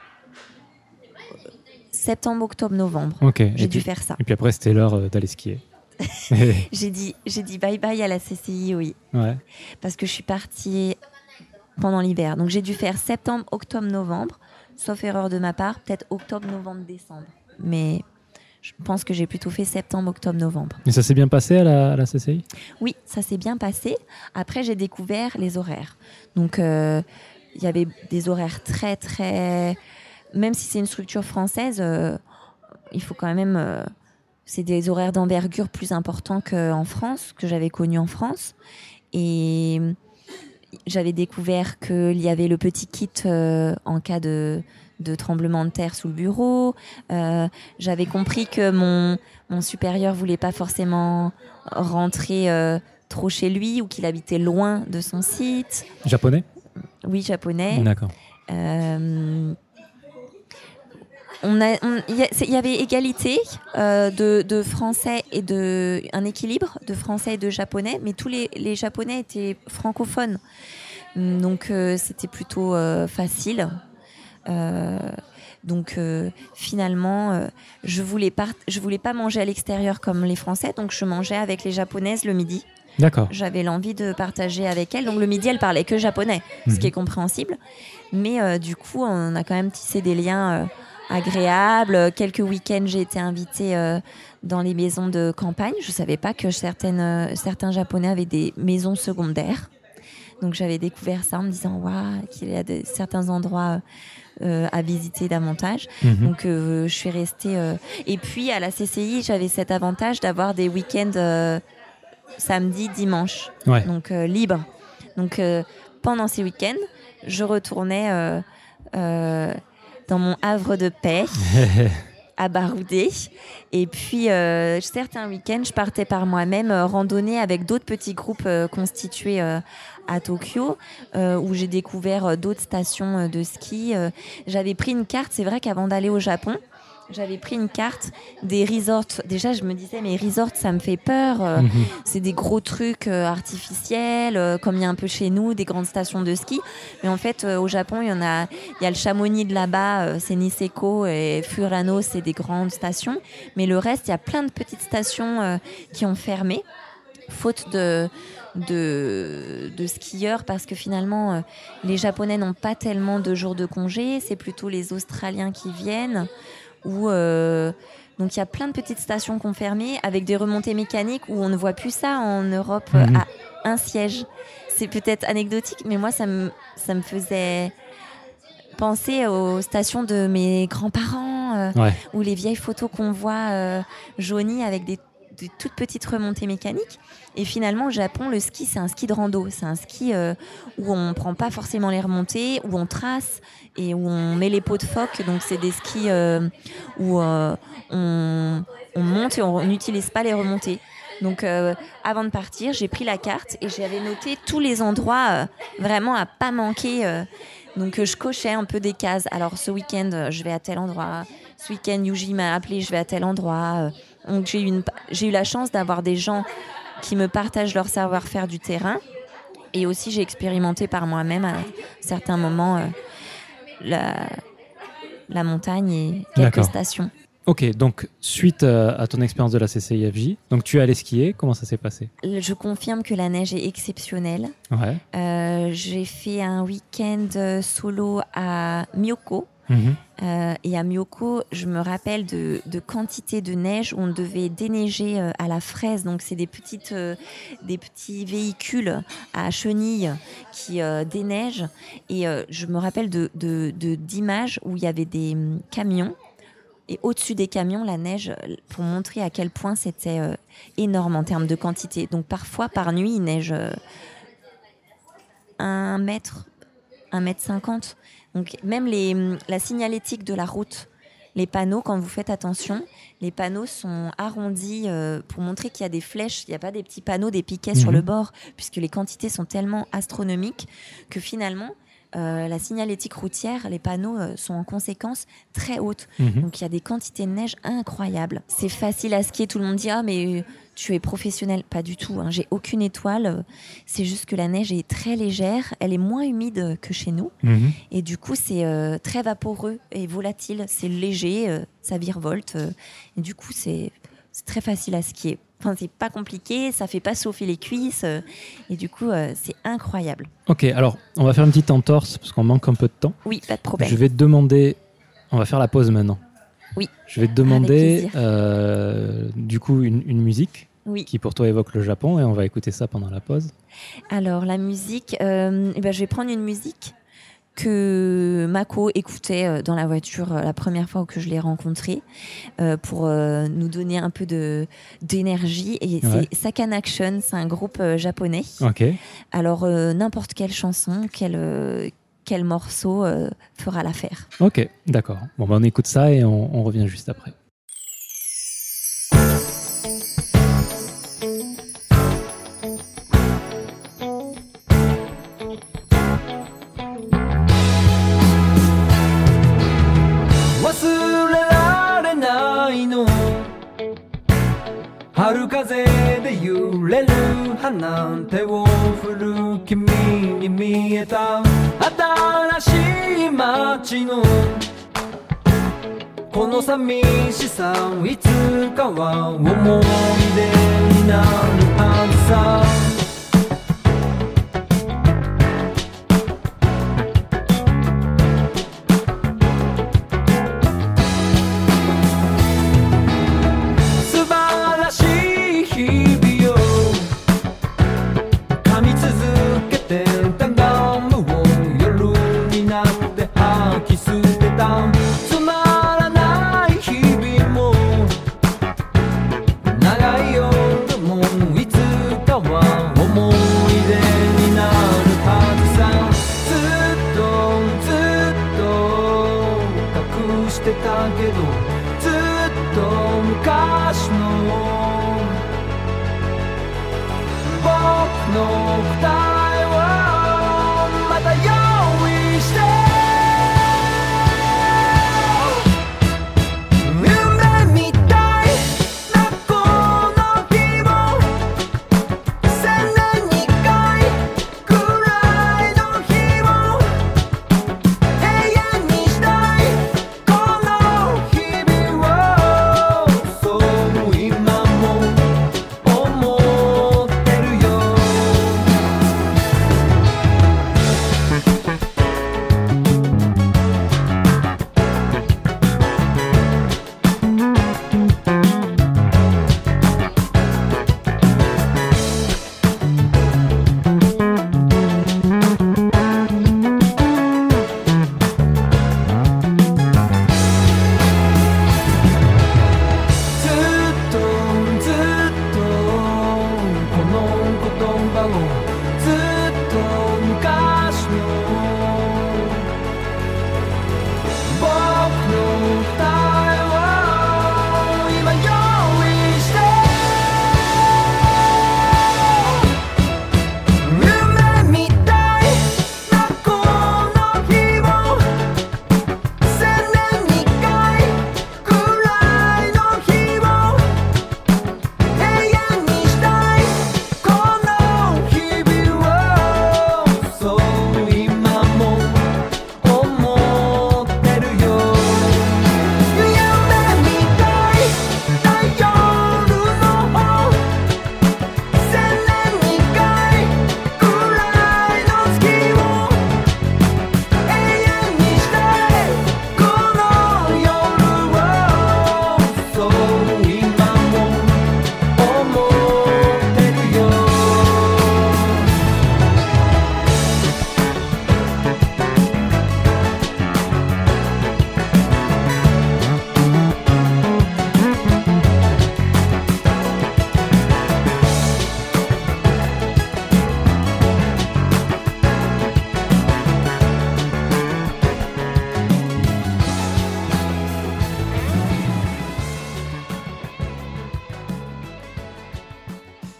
septembre, octobre, novembre. Ok. J'ai dû puis, faire ça. et puis après, c'était l'heure euh, d'aller skier. J'ai dit, j'ai dit bye bye à la CCI, oui, ouais. parce que je suis partie pendant l'hiver. Donc j'ai dû faire septembre, octobre, novembre, sauf erreur de ma part, peut-être octobre, novembre, décembre. Mais je pense que j'ai plutôt fait septembre, octobre, novembre. Et ça s'est bien passé à la, à la CCI Oui, ça s'est bien passé. Après, j'ai découvert les horaires. Donc, euh, il y avait des horaires très, très. Même si c'est une structure française, euh, il faut quand même. euh, c'est des horaires d'envergure plus importants qu'en France, que j'avais connus en France. Et j'avais découvert qu'il y avait le petit kit euh, en cas de, de tremblement de terre sous le bureau. Euh, j'avais compris que mon, mon supérieur voulait pas forcément rentrer euh, trop chez lui ou qu'il habitait loin de son site. Japonais? Oui, japonais. D'accord. On a, on- il y, avait égalité euh, de, de français et de un équilibre de français et de japonais, mais tous les, les japonais étaient francophones, donc euh, c'était plutôt euh, facile. Donc finalement, je voulais pas, je voulais pas manger à l'extérieur comme les Français, donc je mangeais avec les japonaises le midi D'accord. j'avais l'envie de partager avec elle. Donc le midi, elle parlait que japonais, ce Mhm. qui est compréhensible. Mais du coup, on a quand même tissé des liens agréables. Quelques week-ends, j'ai été invitée euh, dans les maisons de campagne. Je savais pas que certaines, euh, certains japonais avaient des maisons secondaires. Donc j'avais découvert ça en me disant waouh qu'il y a de, certains endroits euh, à visiter davantage. Mhm. Donc euh, je suis restée. euh, Et puis à la CCI, j'avais cet avantage d'avoir des week-ends euh, samedi, dimanche, Ouais. donc euh, libre. Donc euh, pendant ces week-ends, je retournais euh, euh, dans mon havre de paix à Baroudé. Et puis euh, certains week-ends, je partais par moi-même euh, randonner avec d'autres petits groupes euh, constitués à Tokyo, où j'ai découvert d'autres stations de ski. J'avais pris une carte, c'est vrai qu'avant d'aller au Japon, j'avais pris une carte des resorts. Déjà, je me disais, mais resorts, ça me fait peur. euh, Mhm. c'est des gros trucs euh, artificiels, euh, comme il y a un peu chez nous, des grandes stations de ski. Mais en fait, au Japon, il y en a, il y a le Chamonix de là-bas, c'est Niseko et Furano, c'est des grandes stations. Mais le reste, il y a plein de petites stations qui ont fermé, faute de de, de skieurs parce que finalement euh, les japonais n'ont pas tellement de jours de congé c'est plutôt les australiens qui viennent ou euh, donc il y a plein de petites stations fermé avec des remontées mécaniques où on ne voit plus ça en Europe Mhm. à un siège. C'est peut-être anecdotique, mais moi ça me, ça me faisait penser aux stations de mes grands-parents euh, Ouais. ou les vieilles photos qu'on voit euh, jaunies avec des, des toutes petites remontées mécaniques. Et finalement, au Japon, le ski, c'est un ski de rando. C'est un ski euh, où on prend pas forcément les remontées, où on trace et où on met les pots de phoque. Donc, c'est des skis euh, où euh, on, on monte et on n'utilise pas les remontées. Donc, avant de partir, j'ai pris la carte et j'avais noté tous les endroits vraiment à pas manquer. donc, je cochais un peu des cases. Alors, ce week-end, je vais à tel endroit. Ce week-end, Yuji m'a appelé, je vais à tel endroit. Donc, j'ai eu, une- j'ai eu la chance d'avoir des gens qui me partagent leur savoir-faire du terrain. Et aussi, j'ai expérimenté par moi-même à certains moments euh, la, la montagne et quelques D'accord. stations. Ok, donc suite euh, à ton expérience de la CCIFJ, donc tu es allé skier, comment ça s'est passé? Je confirme que la neige est exceptionnelle. Ouais. Euh, j'ai fait un week-end solo à Myoko. Mhm. Euh, et à Myoko, je me rappelle de, de quantité de neige où on devait déneiger euh, à la fraise. Donc, c'est des, euh, des petits véhicules à chenilles qui déneigent. Et je me rappelle de, de, d'images où il y avait des hum, camions. Et au-dessus des camions, la neige, pour montrer à quel point c'était énorme en termes de quantité. Donc, parfois, par nuit, il neige un mètre, un mètre cinquante. Donc même les, la signalétique de la route, les panneaux, quand vous faites attention, les panneaux sont arrondis euh, pour montrer qu'il y a des flèches, il n'y a pas des petits panneaux, des piquets sur Mhm. le bord, puisque les quantités sont tellement astronomiques que finalement, euh, la signalétique routière, les panneaux euh, sont en conséquence très hautes. Mhm. Donc il y a des quantités de neige incroyables. C'est facile à skier, tout le monde dit ah mais tu es professionnel, pas du tout. hein. J'ai aucune étoile. C'est juste que la neige est très légère, elle est moins humide que chez nous Mhm. et du coup c'est euh, très vaporeux et volatile. C'est léger, euh, ça virevolte euh, et du coup c'est très facile à skier. Enfin c'est pas compliqué, ça fait pas chauffer les cuisses euh, et du coup euh, c'est incroyable. Ok, alors on va faire une petite entorse parce qu'on manque un peu de temps. Oui, pas de problème. Je vais te demander. On va faire la pause maintenant. Oui. Je vais te demander euh, du coup une, une musique Oui. qui pour toi évoque le Japon et on va écouter ça pendant la pause. Alors la musique, euh, eh ben, je vais prendre une musique que Mako écoutait euh, dans la voiture euh, la première fois que je l'ai rencontré euh, pour euh, nous donner un peu de d'énergie et Ouais. c'est Sakan Action, c'est un groupe japonais. Alors n'importe quelle chanson, quel quel morceau euh, fera l'affaire. Ok, d'accord. Bon, bah, on écoute ça et on, on revient juste après. れる花手を振る君に見えた。新しい街のこの寂しさいつかは思い出になるはずさ。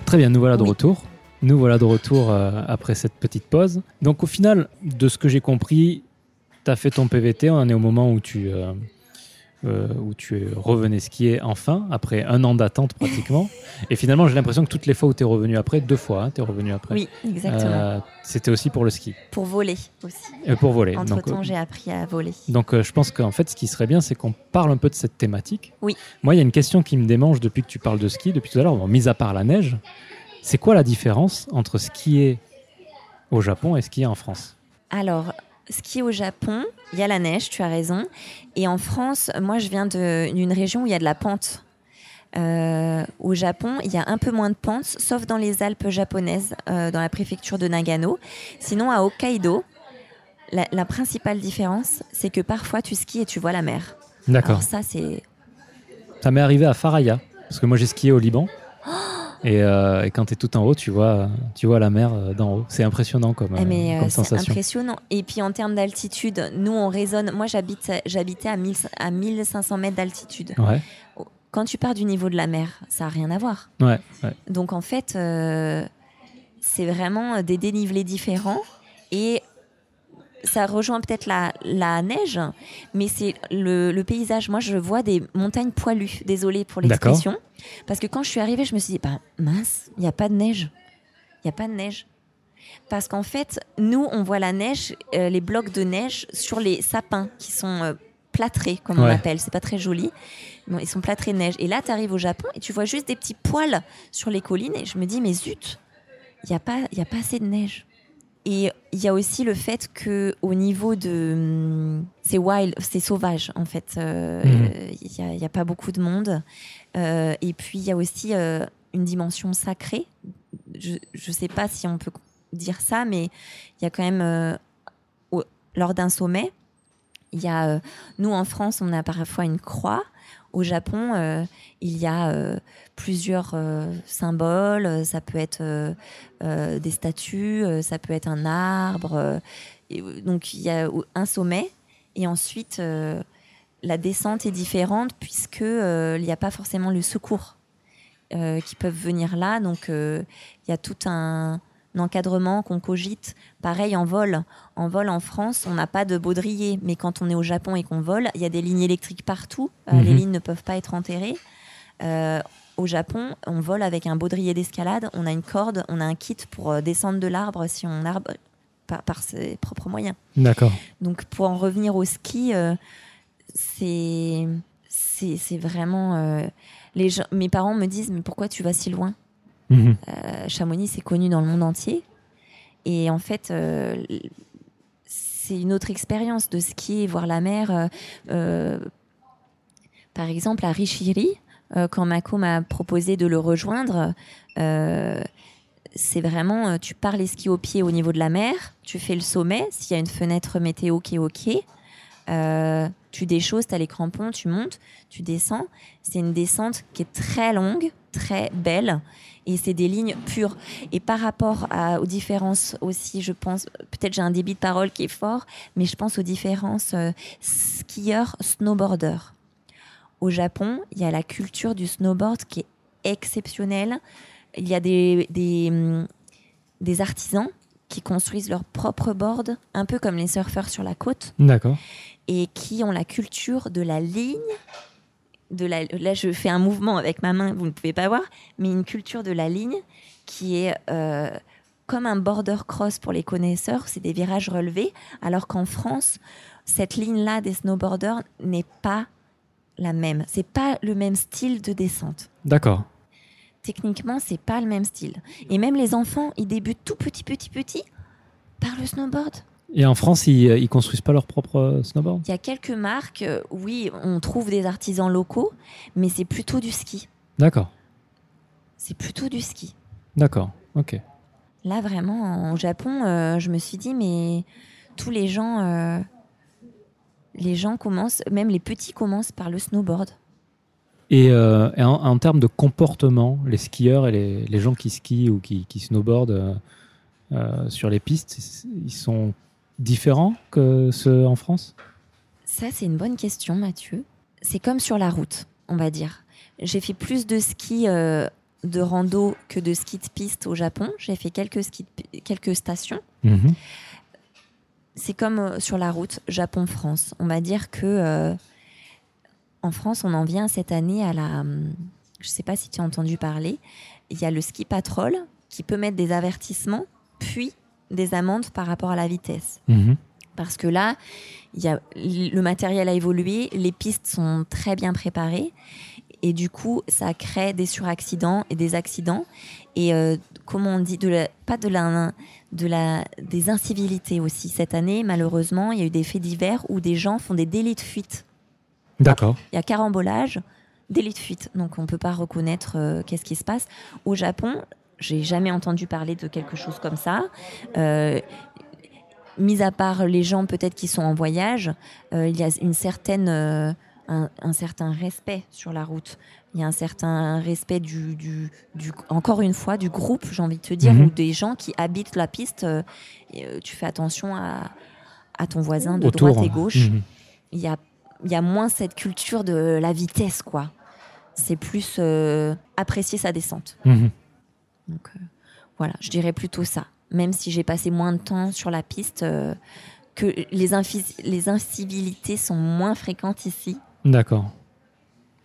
Très bien, nous voilà de Oui. retour. Nous voilà de retour euh, après cette petite pause. Donc au final, de ce que j'ai compris, tu as fait ton PVT, on en est au moment où tu, euh, euh, où tu revenais skier enfin, après un an d'attente pratiquement. Et finalement, j'ai l'impression que toutes les fois où tu es revenu après, deux fois, tu es revenu après, Oui, exactement. euh, c'était aussi pour le ski, Pour voler aussi. et pour voler. Entre Donc, temps, euh, j'ai appris à voler. donc euh, je pense qu'en fait, ce qui serait bien, c'est qu'on parle un peu de cette thématique. Oui. Moi, il y a une question qui me démange depuis que tu parles de ski, depuis tout à l'heure, bon, mis à part la neige. C'est quoi la différence entre skier au Japon et skier en France? Alors, ski au Japon, il y a la neige, tu as raison. Et en France, moi, je viens d'une région où il y a de la pente. Euh, au Japon, il y a un peu moins de pente, sauf dans les Alpes japonaises, euh, dans la préfecture de Nagano. Sinon, à Hokkaido, la, la principale différence, c'est que parfois tu skis et tu vois la mer. D'accord. Ça, c'est Ça m'est arrivé à Faraya, parce que moi j'ai skié au Liban. Et, euh, et quand tu es tout en haut, tu vois, tu vois la mer euh, d'en haut. C'est impressionnant comme, mais, euh, euh, comme c'est sensation. impressionnant. Et puis en termes d'altitude, nous on résonne. Moi j'habite, j'habitais à, 1000 à 1500 mètres d'altitude. Ouais, Quand tu pars du niveau de la mer, ça n'a rien à voir. ouais, ouais. Donc en fait, euh, c'est vraiment des dénivelés différents et ça rejoint peut-être la, la neige, mais c'est le, le paysage. Moi, je vois des montagnes poilues. Désolée pour l'expression, parce que quand je suis arrivée, je me suis dit, bah, mince, il n'y a pas de neige. Il n'y a pas de neige. Parce qu'en fait, nous, on voit la neige, euh, les blocs de neige sur les sapins qui sont euh, plâtrés, comme on Ouais. l'appelle. C'est pas très joli. Bon, ils sont plâtrés de neige. Et là, tu arrives au Japon et tu vois juste des petits poils sur les collines. Et je me dis, mais zut, il n'y a, pas- il y a pas assez de neige. Et il y a aussi le fait que au niveau de... hum, C'est wild, c'est sauvage, en fait. Euh, Mhm. Il n'y a, pas beaucoup de monde. Euh, et puis, il y a aussi euh, une dimension sacrée. Je ne sais pas si on peut dire ça, mais il y a quand même... euh, au- lors d'un sommet, il y a... euh, nous, en France, on a parfois une croix. Au Japon, euh, il y a euh, plusieurs euh, symboles. Ça peut être des statues, ça peut être un arbre. donc il y a un sommet et ensuite la descente est différente puisque il n'y a pas forcément le secours qui peuvent venir là. Donc il y a tout un encadrement qu'on cogite. Pareil en vol. En vol en France, on n'a pas de baudrier, mais quand on est au Japon et qu'on vole, il y a des lignes électriques partout. Euh, Mhm. Les lignes ne peuvent pas être enterrées. Euh, au Japon, on vole avec un baudrier d'escalade, on a une corde, on a un kit pour euh, descendre de l'arbre si on arbre par, par ses propres moyens. D'accord. Donc pour en revenir au ski, euh, c'est c'est c'est vraiment euh, les gens, mes parents me disent mais pourquoi tu vas si loin? Mhm. Euh, Chamonix c'est connu dans le monde entier et en fait euh, c'est une autre expérience de skier, voir la mer. euh, euh, par exemple à Rishiri, euh, quand Mako m'a proposé de le rejoindre, c'est vraiment, tu pars les skis au pied au niveau de la mer, tu fais le sommet, s'il y a une fenêtre météo qui est OK, euh, tu déchausses, tu as les crampons, tu montes, tu descends. C'est une descente qui est très longue, très belle, et c'est des lignes pures. Et par rapport à- aux différences aussi, je pense, peut-être j'ai un débit de parole qui est fort, mais je pense aux différences euh, skieurs-snowboarders. Au Japon, il y a la culture du snowboard qui est exceptionnelle. Il y a des, des, hum, des artisans qui construisent leur propre board, un peu comme les surfeurs sur la côte, D'accord. et qui ont la culture de la ligne. De la, là, je fais un mouvement avec ma main, vous ne pouvez pas voir, mais une culture de la ligne qui est euh, comme un border cross pour les connaisseurs, c'est des virages relevés, alors qu'en France, cette ligne-là des snowboarders n'est pas la même. C'est pas le même style de descente. D'accord. Techniquement, c'est pas le même style. Et même les enfants, ils débutent tout petit, petit, petit par le snowboard. Et en France, ils, ils construisent pas leur propre euh, snowboard Il y a quelques marques, euh, oui, on trouve des artisans locaux, mais c'est plutôt du ski. D'accord. C'est plutôt du ski. D'accord. Ok. Là, vraiment, au Japon, euh, je me suis dit, mais tous les gens, euh, les gens commencent, même les petits commencent par le snowboard. Et, euh, et en, en termes de comportement, les skieurs et les, les gens qui skient ou qui, qui snowboardent euh, euh, sur les pistes, ils sont différents que ceux en France? Ça, c'est une bonne question, Mathieu. C'est comme sur la route, on va dire. J'ai fait plus de ski euh, de rando que de ski de piste au Japon. J'ai fait quelques, ski de quelques stations. Mhm. C'est comme euh, sur la route Japon-France. On va dire que euh, en France, on en vient cette année à la. hum, Je sais pas si tu as entendu parler. Il y a le ski patrol qui peut mettre des avertissements, puis des amendes par rapport à la vitesse. Mhm. Parce que là, y a, le matériel a évolué, les pistes sont très bien préparées. Et du coup, ça crée des suraccidents et des accidents. Et euh, comment on dit de la, Pas de la, de la, des incivilités aussi. Cette année, malheureusement, il y a eu des faits divers où des gens font des délits de fuite. D'accord. Il y a carambolage, délit de fuite. Donc on ne peut pas reconnaître euh, qu'est-ce qui se passe. Au Japon, j'ai jamais entendu parler de quelque chose comme ça. Euh, mis à part les gens peut-être qui sont en voyage, euh, il y a une certaine, euh, un, un certain respect sur la route. Il y a un certain respect du, du, du- encore une fois, du groupe, j'ai envie de te dire, Mhm. ou des gens qui habitent la piste. et, tu fais attention à, à ton voisin de Autour. droite et gauche Mhm. il y a, il y a moins cette culture de la vitesse, quoi. C'est plus apprécier sa descente. Mhm. Donc euh, voilà, je dirais plutôt ça. Même si j'ai passé moins de temps sur la piste, euh, que les, les incivilités sont moins fréquentes ici. D'accord.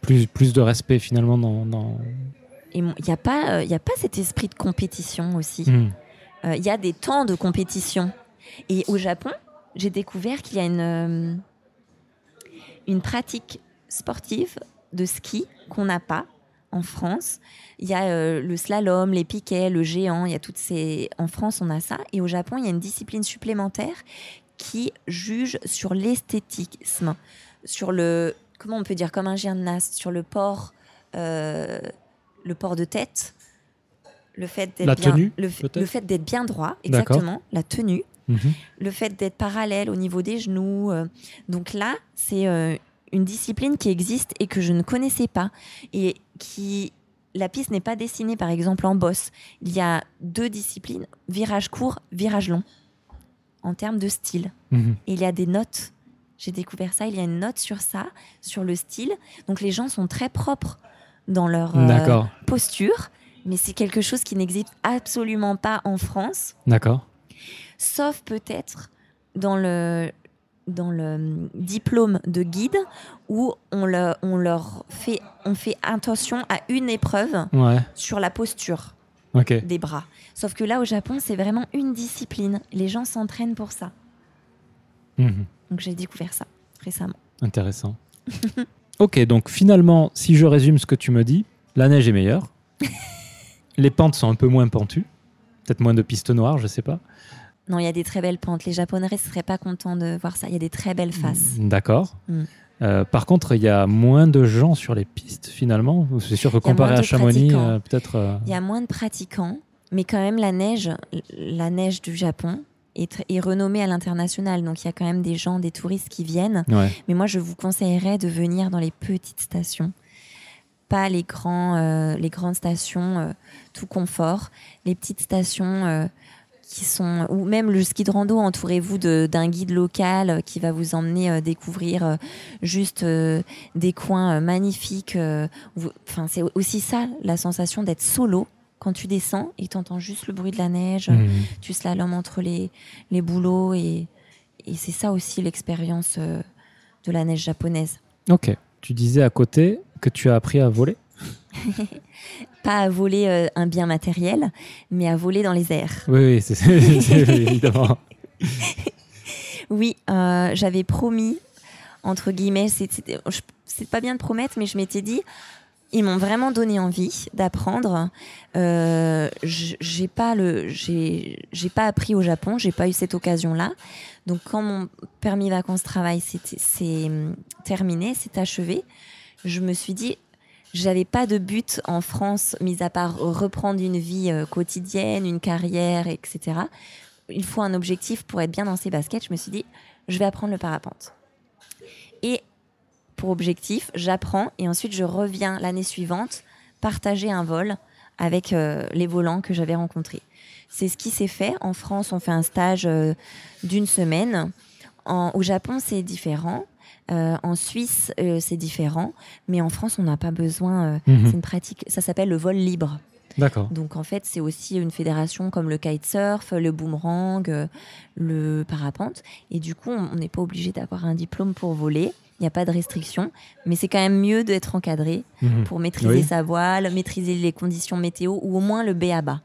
Plus, plus de respect finalement dans. dans... Et mon- il n'y a, pas, euh, y a pas cet esprit de compétition aussi. Euh, Il y a des temps de compétition. Et au Japon, j'ai découvert qu'il y a une, euh, une pratique sportive de ski qu'on n'a pas en France. Il y a euh, le slalom, les piquets, le géant, il y a toutes ces... En France, on a ça. Et au Japon, il y a une discipline supplémentaire qui juge sur l'esthétisme, sur le... Comment on peut dire Comme un gymnaste, sur le port, euh, le port de tête, le fait d'être bien, tenue, le, f- peut-être le fait d'être bien droit, exactement, la tenue, Mhm. le fait d'être parallèle au niveau des genoux. euh. donc là, c'est une discipline qui existe et que je ne connaissais pas et qui la piste n'est pas dessinée par exemple en bosse. Il y a deux disciplines, virage court, virage long, en termes de style. Mhm. Et il y a des notes. J'ai découvert ça. Il y a une note sur ça, sur le style. Donc les gens sont très propres dans leur euh, posture, mais c'est quelque chose qui n'existe absolument pas en France, D'accord. sauf peut-être dans le dans le hum, diplôme de guide où on, le- on leur fait on fait attention à une épreuve Ouais. sur la posture des bras. Sauf que là au Japon, c'est vraiment une discipline. Les gens s'entraînent pour ça. Mhm. Donc j'ai découvert ça récemment. Intéressant. ok, donc finalement, si je résume ce que tu me dis, la neige est meilleure. Les pentes sont un peu moins pentues. Peut-être moins de pistes noires, je sais pas. Non, il y a des très belles pentes. Les Japonais ne seraient pas contents de voir ça. Il y a des très belles faces. D'accord. Mm. Euh, par contre, il y a moins de gens sur les pistes finalement. C'est sûr que comparé à Chamonix, euh, peut-être. euh, Il y a moins de pratiquants, mais quand même la neige, la neige du Japon est, est renommée à l'international. Donc il y a quand même des gens, des touristes qui viennent. Ouais. Mais moi, je vous conseillerais de venir dans les petites stations, pas les grands, les grandes stations tout confort, les petites stations. Qui sont ou même le ski de rando entourez-vous d'un guide local euh, qui va vous emmener euh, découvrir euh, juste des coins magnifiques enfin c'est aussi ça la sensation d'être solo quand tu descends et t'entends juste le bruit de la neige Mhm. tu slalomes entre les, les boulots et, et c'est ça aussi l'expérience de la neige japonaise. Ok. Tu disais à côté que tu as appris à voler? Pas à voler euh, un bien matériel, mais à voler dans les airs. Oui, oui, c'est évidemment. Oui, euh, j'avais promis, entre guillemets, c'est- pas bien de promettre, mais je m'étais dit, ils m'ont vraiment donné envie d'apprendre. Euh, j'ai pas le, j'ai j'ai pas appris au Japon, j'ai pas eu cette occasion-là. Donc quand mon permis vacances travail c'est hum, terminé, c'est achevé, je me suis dit, j'avais pas de but en France, mis à part reprendre une vie euh, quotidienne, une carrière, etc. Il faut un objectif pour être bien dans ses baskets. Je me suis dit, je vais apprendre le parapente. Et pour objectif, j'apprends et ensuite je reviens l'année suivante partager un vol avec euh, les volants que j'avais rencontrés. C'est ce qui s'est fait. En France, on fait un stage euh, d'une semaine. Au Japon, c'est différent. Euh, en Suisse, euh, c'est différent, mais en France, on n'a pas besoin. euh, Mhm. C'est une pratique. Ça s'appelle le vol libre. D'accord. Donc en fait, c'est aussi une fédération comme le kitesurf, le boomerang, le parapente. Et du coup, on n'est pas obligé d'avoir un diplôme pour voler. Il n'y a pas de restriction, mais c'est quand même mieux d'être encadré Mhm. pour maîtriser Oui. sa voile, maîtriser les conditions météo ou au moins le B à bas.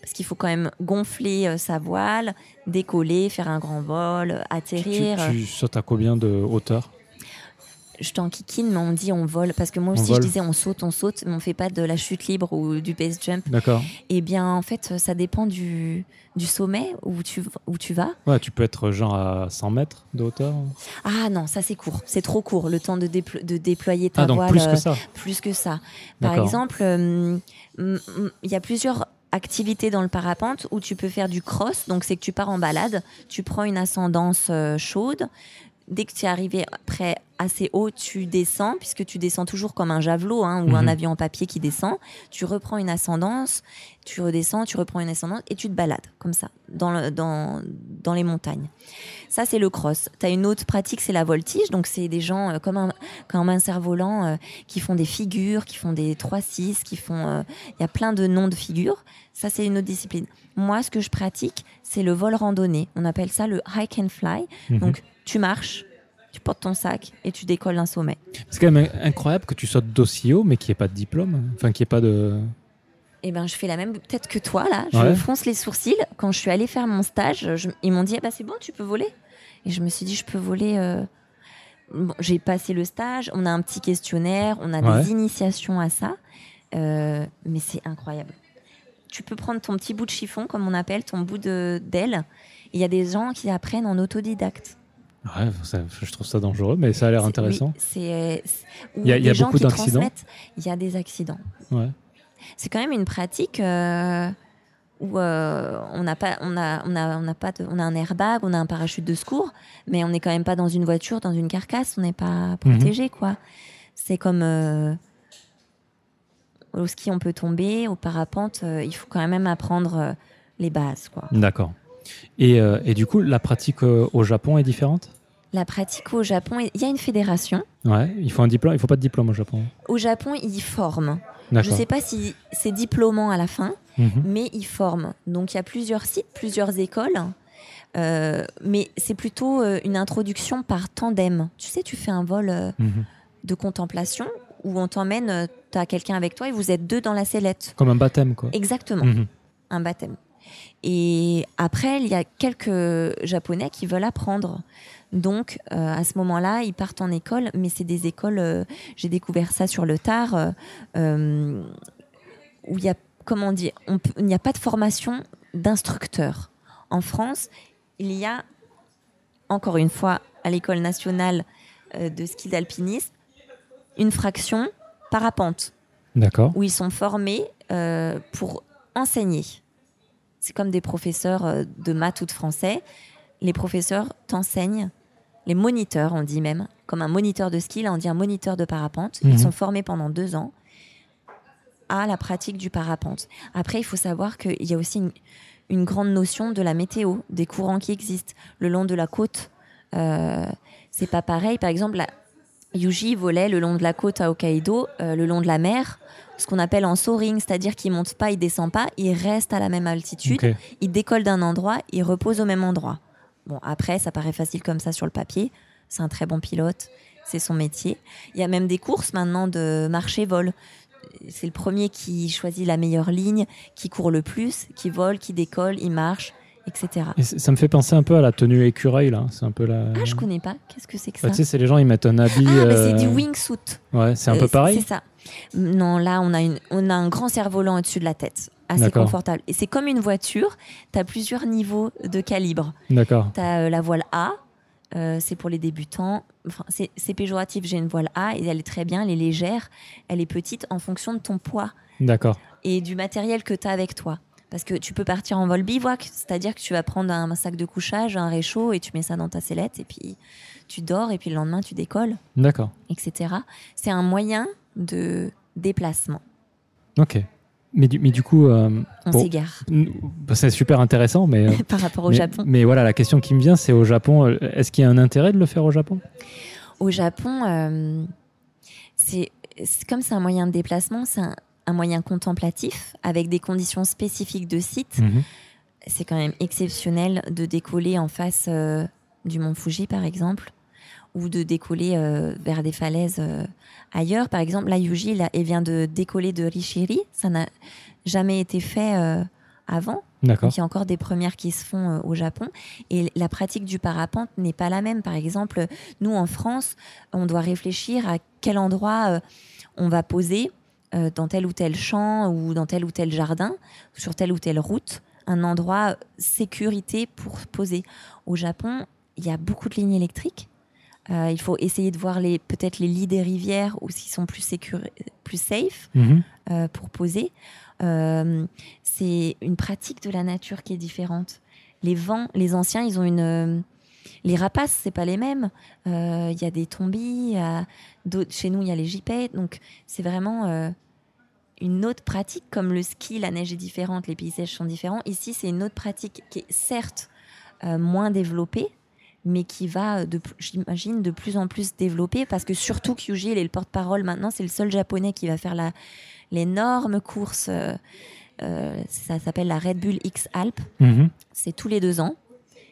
Parce qu'il faut quand même gonfler euh, sa voile, décoller, faire un grand vol, Tu, atterrir. tu sautes à combien de hauteur? Je t'enquiquine, mais on dit on vole. Parce que moi aussi, je disais on saute, on saute, mais on fait pas de la chute libre ou du base jump. D'accord. Eh bien, en fait, ça dépend du, du sommet où tu, où tu vas. Ouais, tu peux être genre à 100 mètres de hauteur. Ah non, ça c'est court. C'est trop court, le temps de, déplo- de déployer ta Ah, donc voile. plus euh, que ça. plus que ça. Par exemple, euh, il y a plusieurs activités dans le parapente où tu peux faire du cross. Donc, c'est que tu pars en balade, tu prends une ascendance euh, chaude. Dès que tu es arrivé près assez haut, tu descends, puisque tu descends toujours comme un javelot hein, ou un Mhm. avion en papier qui descend. Tu reprends une ascendance, tu redescends, tu reprends une ascendance et tu te balades comme ça dans, le- dans, dans les montagnes. Ça, c'est le cross. Tu as une autre pratique, c'est la voltige. Donc, c'est des gens euh, comme un, comme un cerf-volant euh, qui font des figures, qui font des 3-6, qui font. euh, Il y a plein de noms de figures. Ça, c'est une autre discipline. Moi, ce que je pratique, c'est le vol randonné. On appelle ça le hike and fly. Mhm. Donc, tu marches, tu portes ton sac et tu décolles d'un sommet. C'est quand même incroyable que tu sautes d'aussi haut, mais qu'il n'y ait pas de diplôme. Enfin, qu'il n'y ait pas de. Eh ben, je fais la même peut-être que toi là. Je Ouais. fronce les sourcils. Quand je suis allée faire mon stage, je- ils m'ont dit ah bah c'est bon, tu peux voler. Et je me suis dit je peux voler. euh, bon, j'ai passé le stage. On a un petit questionnaire. On a Ouais. des initiations à ça. Euh, mais c'est incroyable. Tu peux prendre ton petit bout de chiffon, comme on appelle, ton bout de d'aile. Il y a des gens qui apprennent en autodidacte. Ouais, ça- je trouve ça dangereux, mais ça a l'air intéressant. c'est ou Il y a- y beaucoup d'accidents. Il y a des accidents. Ouais. c'est quand même une pratique euh, où euh, on n'a pas, on a, on a, on pas, de- on a un airbag, on a un parachute de secours, mais on n'est quand même pas dans une voiture, dans une carcasse, on n'est pas protégé, quoi. C'est comme euh, au ski, on peut tomber, au parapente, euh, il faut quand même apprendre euh, les bases, quoi. D'accord. Et, euh, et du coup, la pratique euh, au Japon est différente? La pratique au Japon, il y a une fédération. Ouais, il faut un diplôme. Il faut pas de diplôme au Japon. Au Japon, ils forment. Je ne sais pas si c'est diplômant à la fin, Mhm. mais ils forment. Donc il y a plusieurs sites, plusieurs écoles. Euh, mais c'est plutôt euh, une introduction par tandem. Tu sais, tu fais un vol euh, Mhm. de contemplation où on t'emmène, tu as quelqu'un avec toi et vous êtes deux dans la sellette. Comme un baptême, quoi. Exactement, Mhm. un baptême. Et après, il y a quelques Japonais qui veulent apprendre. Donc, euh, à ce moment-là, ils partent en école, mais c'est des écoles, euh, j'ai découvert ça sur le tard, euh, où il y a, comment dire, on peut- il n'y a pas de formation d'instructeur. En France, il y a, encore une fois, à l'école nationale de ski d'alpinisme, une fraction parapente D'accord. où ils sont formés pour enseigner. C'est comme des professeurs euh, de maths ou de français. Les professeurs t'enseignent, les moniteurs, on dit même, comme un moniteur de ski, là on dit un moniteur de parapente. Mhm. Ils sont formés pendant deux ans à la pratique du parapente. Après, il faut savoir qu'il y a aussi une, une grande notion de la météo, des courants qui existent le long de la côte. Euh, c'est pas pareil. Par exemple, la, Yuji volait le long de la côte à Hokkaido, euh, le long de la mer, ce qu'on appelle en soaring, c'est-à-dire qu'il monte pas, il descend pas, il reste à la même altitude, il décolle d'un endroit, il repose au même endroit. Bon, après, ça paraît facile comme ça sur le papier. C'est un très bon pilote, c'est son métier. Il y a même des courses maintenant de marché-vol. C'est le premier qui choisit la meilleure ligne, qui court le plus, qui vole, qui décolle, il marche, etc. Et ça me fait penser un peu à la tenue écureuil, là. C'est un peu la. Ah, je connais pas. Qu'est-ce que c'est que Bah, ça tu sais, c'est les gens, ils mettent un habit. Ah, mais c'est euh, du wingsuit. Ouais, c'est un Euh, peu pareil. C'est ça. Non, là, on a, une, on a un grand cerf-volant au-dessus de la tête, assez confortable. Et c'est comme une voiture, tu as plusieurs niveaux de calibre. D'accord. Tu as la voile A, euh, c'est pour les débutants. Enfin, c'est c'est péjoratif, j'ai une voile A et elle est très bien, elle est légère, elle est petite en fonction de ton poids D'accord. et du matériel que tu as avec toi. Parce que tu peux partir en vol bivouac, c'est-à-dire que tu vas prendre un sac de couchage, un réchaud et tu mets ça dans ta sellette et puis tu dors et puis le lendemain tu décolles D'accord. etc. C'est un moyen de déplacement. Ok. Mais du, mais du coup, euh, On Bon. s'égare c'est super intéressant, mais. euh, par rapport au mais, Japon. Mais voilà, la question qui me vient, c'est au Japon. euh, Est-ce qu'il y a un intérêt de le faire au Japon? Au Japon, euh, c'est- comme c'est un moyen de déplacement, c'est un, un moyen contemplatif avec des conditions spécifiques de site. Mhm. C'est quand même exceptionnel de décoller en face euh, du mont Fuji, par exemple, ou de décoller euh, vers des falaises euh, ailleurs. Par exemple, la Yuji, là, elle vient de décoller de Rishiri. Ça n'a jamais été fait avant. Donc, il y a encore des premières qui se font euh, au Japon. Et la pratique du parapente n'est pas la même. Par exemple, nous, en France, on doit réfléchir à quel endroit euh, on va poser euh, dans tel ou tel champ ou dans tel ou tel jardin, sur telle ou telle route, un endroit sécurité pour poser. Au Japon, il y a beaucoup de lignes électriques. Euh, il faut essayer de voir les peut-être les lits des rivières ou s'ils sont plus sécur- plus safe Mhm. euh, pour poser. Euh, c'est une pratique de la nature qui est différente. Les vents, les anciens, ils ont une. Euh, les rapaces, c'est pas les mêmes. Euh, Il y a des tombis, chez nous, il y a les gypaètes. Donc, c'est vraiment euh, une autre pratique. Comme le ski, la neige est différente, les paysages sont différents. Ici, c'est une autre pratique qui est certes euh, moins développée, mais qui va, j'imagine, de plus en plus développer parce que surtout Kyuji, il est le porte-parole maintenant, c'est le seul japonais qui va faire la, l'énorme course. euh, euh, ça s'appelle la Red Bull X Alp. Mhm. C'est tous les deux ans.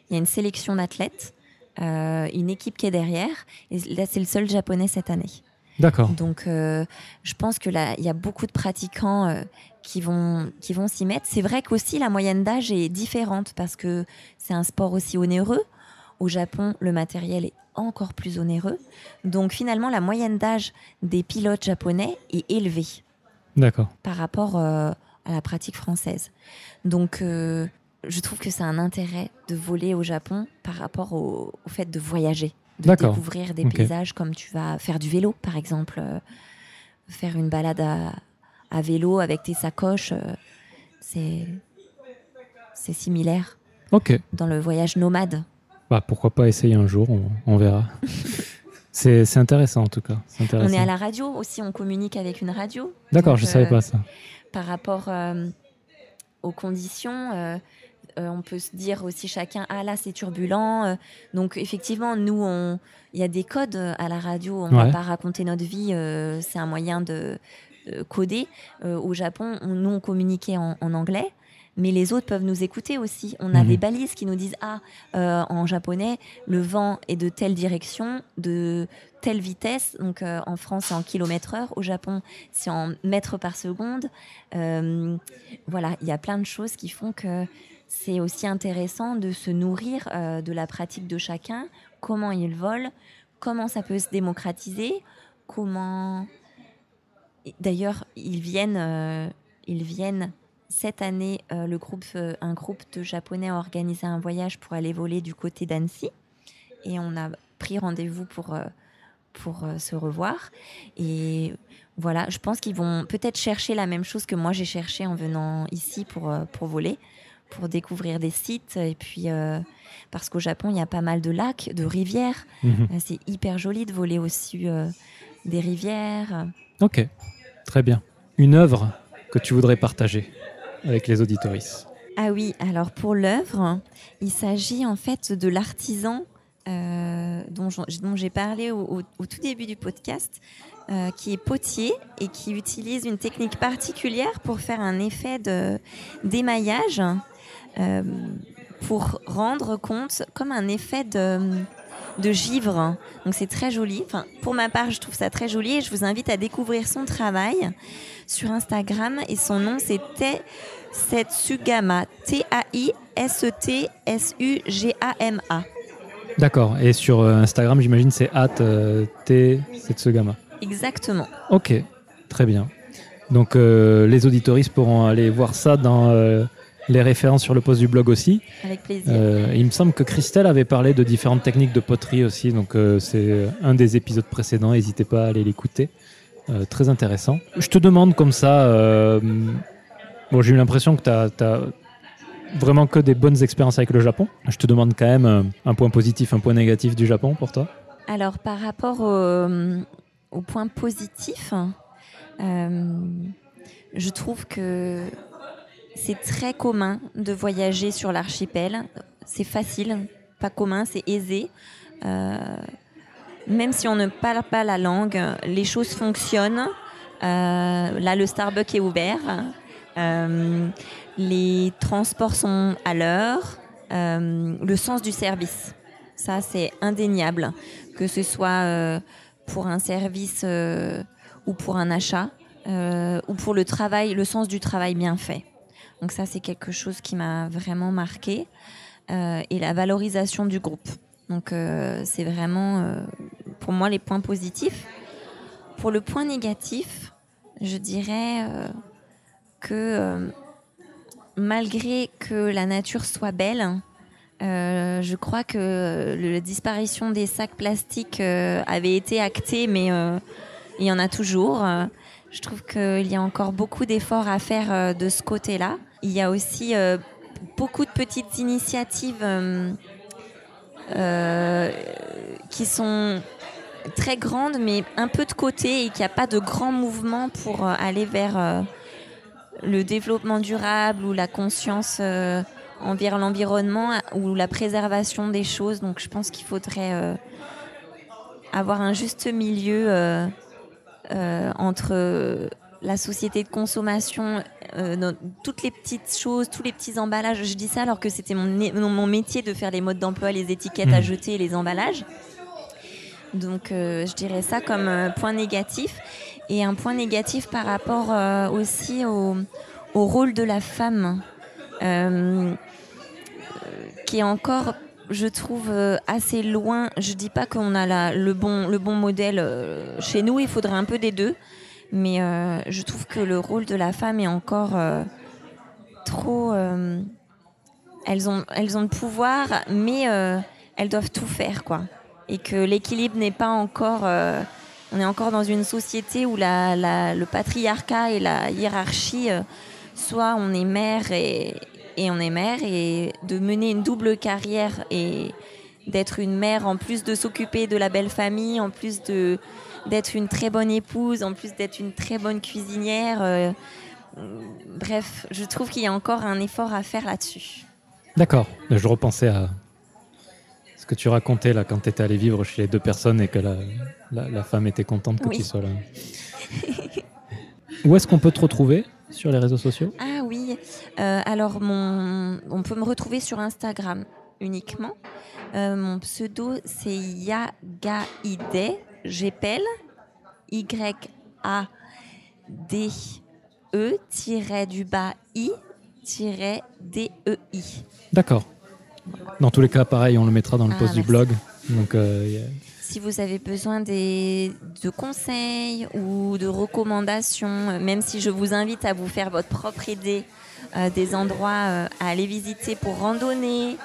Il y a une sélection d'athlètes, euh, une équipe qui est derrière. Et là, c'est le seul japonais cette année. D'accord. Donc, euh, je pense que là, il y a beaucoup de pratiquants euh, qui vont qui vont s'y mettre. C'est vrai qu'aussi la moyenne d'âge est différente parce que c'est un sport aussi onéreux. Au Japon, le matériel est encore plus onéreux. Donc, finalement, la moyenne d'âge des pilotes japonais est élevée D'accord. par rapport euh, à la pratique française. Donc, euh, je trouve que c'est un intérêt de voler au Japon par rapport au, au fait de voyager, de D'accord. découvrir des paysages comme tu vas faire du vélo, par exemple, euh, faire une balade à, à vélo avec tes sacoches. euh, c'est c'est similaire Ok. dans le voyage nomade. Bah, pourquoi pas essayer un jour, on, on verra. c'est intéressant en tout cas. On est à la radio aussi, on communique avec une radio. D'accord, je savais euh, pas ça. par rapport aux conditions. Euh, on peut se dire aussi chacun ah là c'est turbulent euh, donc effectivement nous on il y a des codes euh, à la radio on Ouais. va pas raconter notre vie c'est un moyen de, de coder au Japon on- nous on communiquait en, en anglais mais les autres peuvent nous écouter aussi. On a Mhm. des balises qui nous disent ah euh, en japonais le vent est de telle direction, de telle vitesse. Donc euh, en France c'est en kilomètres heure, au Japon c'est en mètres par seconde. Euh, voilà, il y a plein de choses qui font que c'est aussi intéressant de se nourrir euh, de la pratique de chacun, comment il vole, comment ça peut se démocratiser, comment. D'ailleurs, ils viennent, euh, ils viennent cette année. euh, le groupe, un groupe de Japonais a organisé un voyage pour aller voler du côté d'Annecy, et on a pris rendez-vous pour pour se revoir. Et voilà, je pense qu'ils vont peut-être chercher la même chose que moi j'ai cherché en venant ici pour, pour voler, pour découvrir des sites. Et puis, euh, parce qu'au Japon, il y a pas mal de lacs, de rivières. Mhm. Euh, C'est hyper joli de voler au-dessus euh, des rivières. Ok, très bien. Une œuvre que tu voudrais partager avec les auditories. Ah oui, alors pour l'œuvre, il s'agit en fait de l'artisan euh, dont j'ai parlé au, au- au tout début du podcast, euh, qui est potier et qui utilise une technique particulière pour faire un effet d'émaillage euh, pour rendre compte comme un effet de de givre. Donc c'est très joli. Enfin, pour ma part, je trouve ça très joli et je vous invite à découvrir son travail sur Instagram et son nom c'est Te- Setsugama. T-A-I-S-E-T-S-U-G-A-M-A. D'accord, et sur euh, Instagram, j'imagine, c'est at euh, T Setsugama. Exactement. Ok, très bien. Donc euh, les auditories pourront aller voir ça dans euh, les références sur le post du blog aussi. Avec plaisir. Euh, il me semble que Christelle avait parlé de différentes techniques de poterie aussi, donc euh, c'est un des épisodes précédents, n'hésitez pas à aller l'écouter. Euh, très intéressant. Je te demande comme ça, euh, bon j'ai eu l'impression que tu as, vraiment que des bonnes expériences avec le Japon. Je te demande quand même euh, un point positif, un point négatif du Japon pour toi. Alors, par rapport au, au point positif, euh, je trouve que c'est très commun de voyager sur l'archipel. C'est facile, pas commun, c'est aisé. Euh, même si on ne parle pas la langue, les choses fonctionnent. Euh, là, le Starbucks est ouvert. Euh, les transports sont à l'heure. Le sens du service, ça c'est indéniable, que ce soit pour un service ou pour un achat ou pour le travail, le sens du travail bien fait. Donc ça c'est quelque chose qui m'a vraiment marqué et la valorisation du groupe. Donc c'est vraiment pour moi les points positifs. Pour le point négatif, je dirais euh, que euh, malgré que la nature soit belle, euh, je crois que la disparition des sacs plastiques avait été actée, mais il y en a toujours. Je trouve qu'il y a encore beaucoup d'efforts à faire de ce côté-là. Il y a aussi beaucoup de petites initiatives qui sont très grande, mais un peu de côté et qu'il n'y a pas de grand mouvement pour euh, aller vers euh, le développement durable ou la conscience euh, envers l'environnement ou la préservation des choses. Donc je pense qu'il faudrait avoir un juste milieu entre la société de consommation, toutes les petites choses, tous les petits emballages. Je dis ça alors que c'était mon, mon métier de faire les modes d'emploi, les étiquettes à mmh. jeter et les emballages. Donc euh, je dirais ça comme euh, point négatif. Et un point négatif par rapport euh, aussi au, rôle de la femme, qui est encore, je trouve, assez loin. Je dis pas qu'on a le, bon, le bon modèle chez nous, il faudrait un peu des deux. Mais je trouve que le rôle de la femme est encore trop... elles, ont, elles ont le pouvoir, mais elles doivent tout faire, quoi et que l'équilibre n'est pas encore. Euh, on est encore dans une société où la, le patriarcat et la hiérarchie, euh, soit on est mère et, et, on est mère, et de mener une double carrière et d'être une mère en plus de s'occuper de la belle famille, en plus de d'être une très bonne épouse, en plus d'être une très bonne cuisinière. Euh, bref, je trouve qu'il y a encore un effort à faire là-dessus. D'accord. Je repensais à, que tu racontais là quand tu étais allé vivre chez les deux personnes et que la, la, femme était contente que tu sois là. Où est-ce qu'on peut te retrouver sur les réseaux sociaux? Ah oui, euh, alors mon, on peut me retrouver sur Instagram uniquement. Euh, mon pseudo c'est Yagaide, j'appelle Y-A-D-E du bas I-D-E-I. D'accord. Dans tous les cas, pareil, on le mettra dans le ah, post du blog. Donc, euh, Si vous avez besoin des, de conseils ou de recommandations, même si je vous invite à vous faire votre propre idée euh, des endroits euh, à aller visiter pour randonner,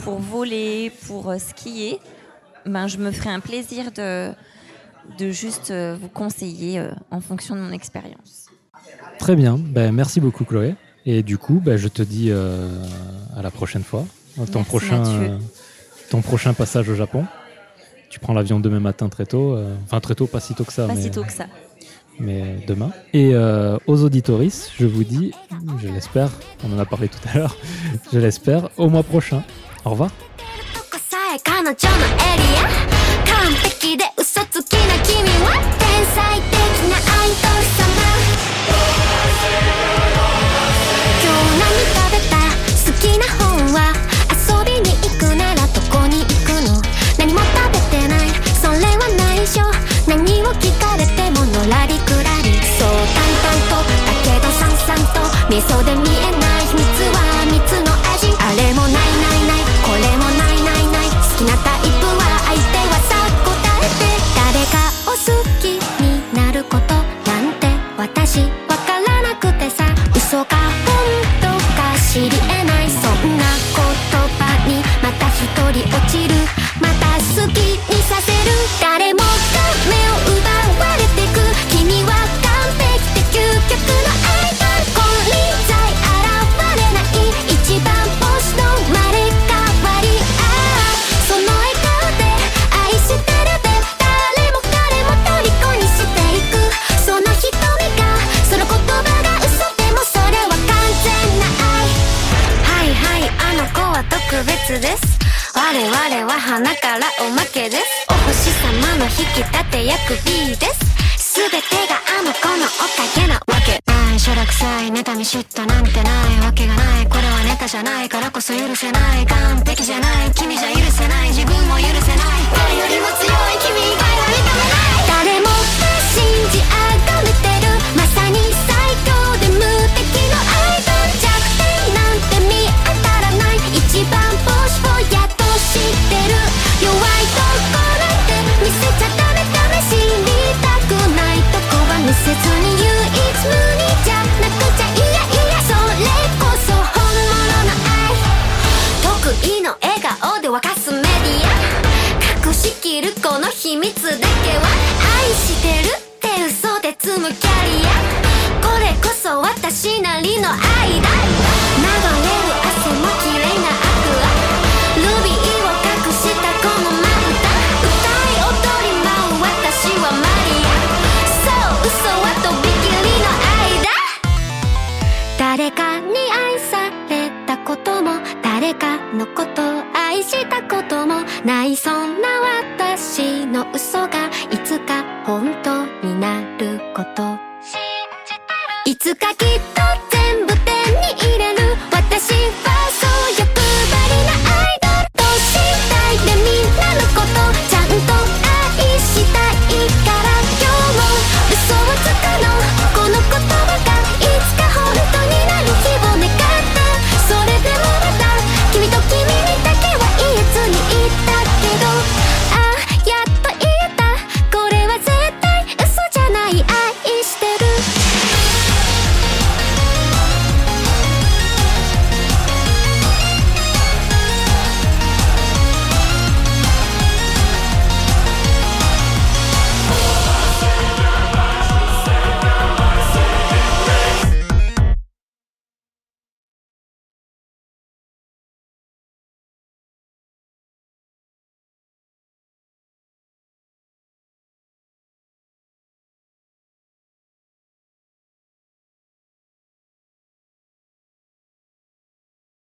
pour voler, pour skier, ben, je me ferai un plaisir de, de juste vous conseiller en fonction de mon expérience. Très bien, ben, merci beaucoup Chloé. Et du coup, ben, je te dis à la prochaine fois ton prochain, ton prochain passage au Japon. Tu prends l'avion demain matin très tôt. Euh, enfin, très tôt, pas si tôt que ça. Pas si tôt que ça. Mais demain. Et euh, aux auditoris, je vous dis, je l'espère, on en a parlé tout à l'heure, je l'espère, au mois prochain. Au revoir. 完璧で嘘つきな君は天才的なアイドル様今日何食べた？好きな本は遊びに行くならどこに行くの？何も食べてない。それは内緒何を聞かれてものらりくらりそう淡々と。だけどさんさんと。味噌で見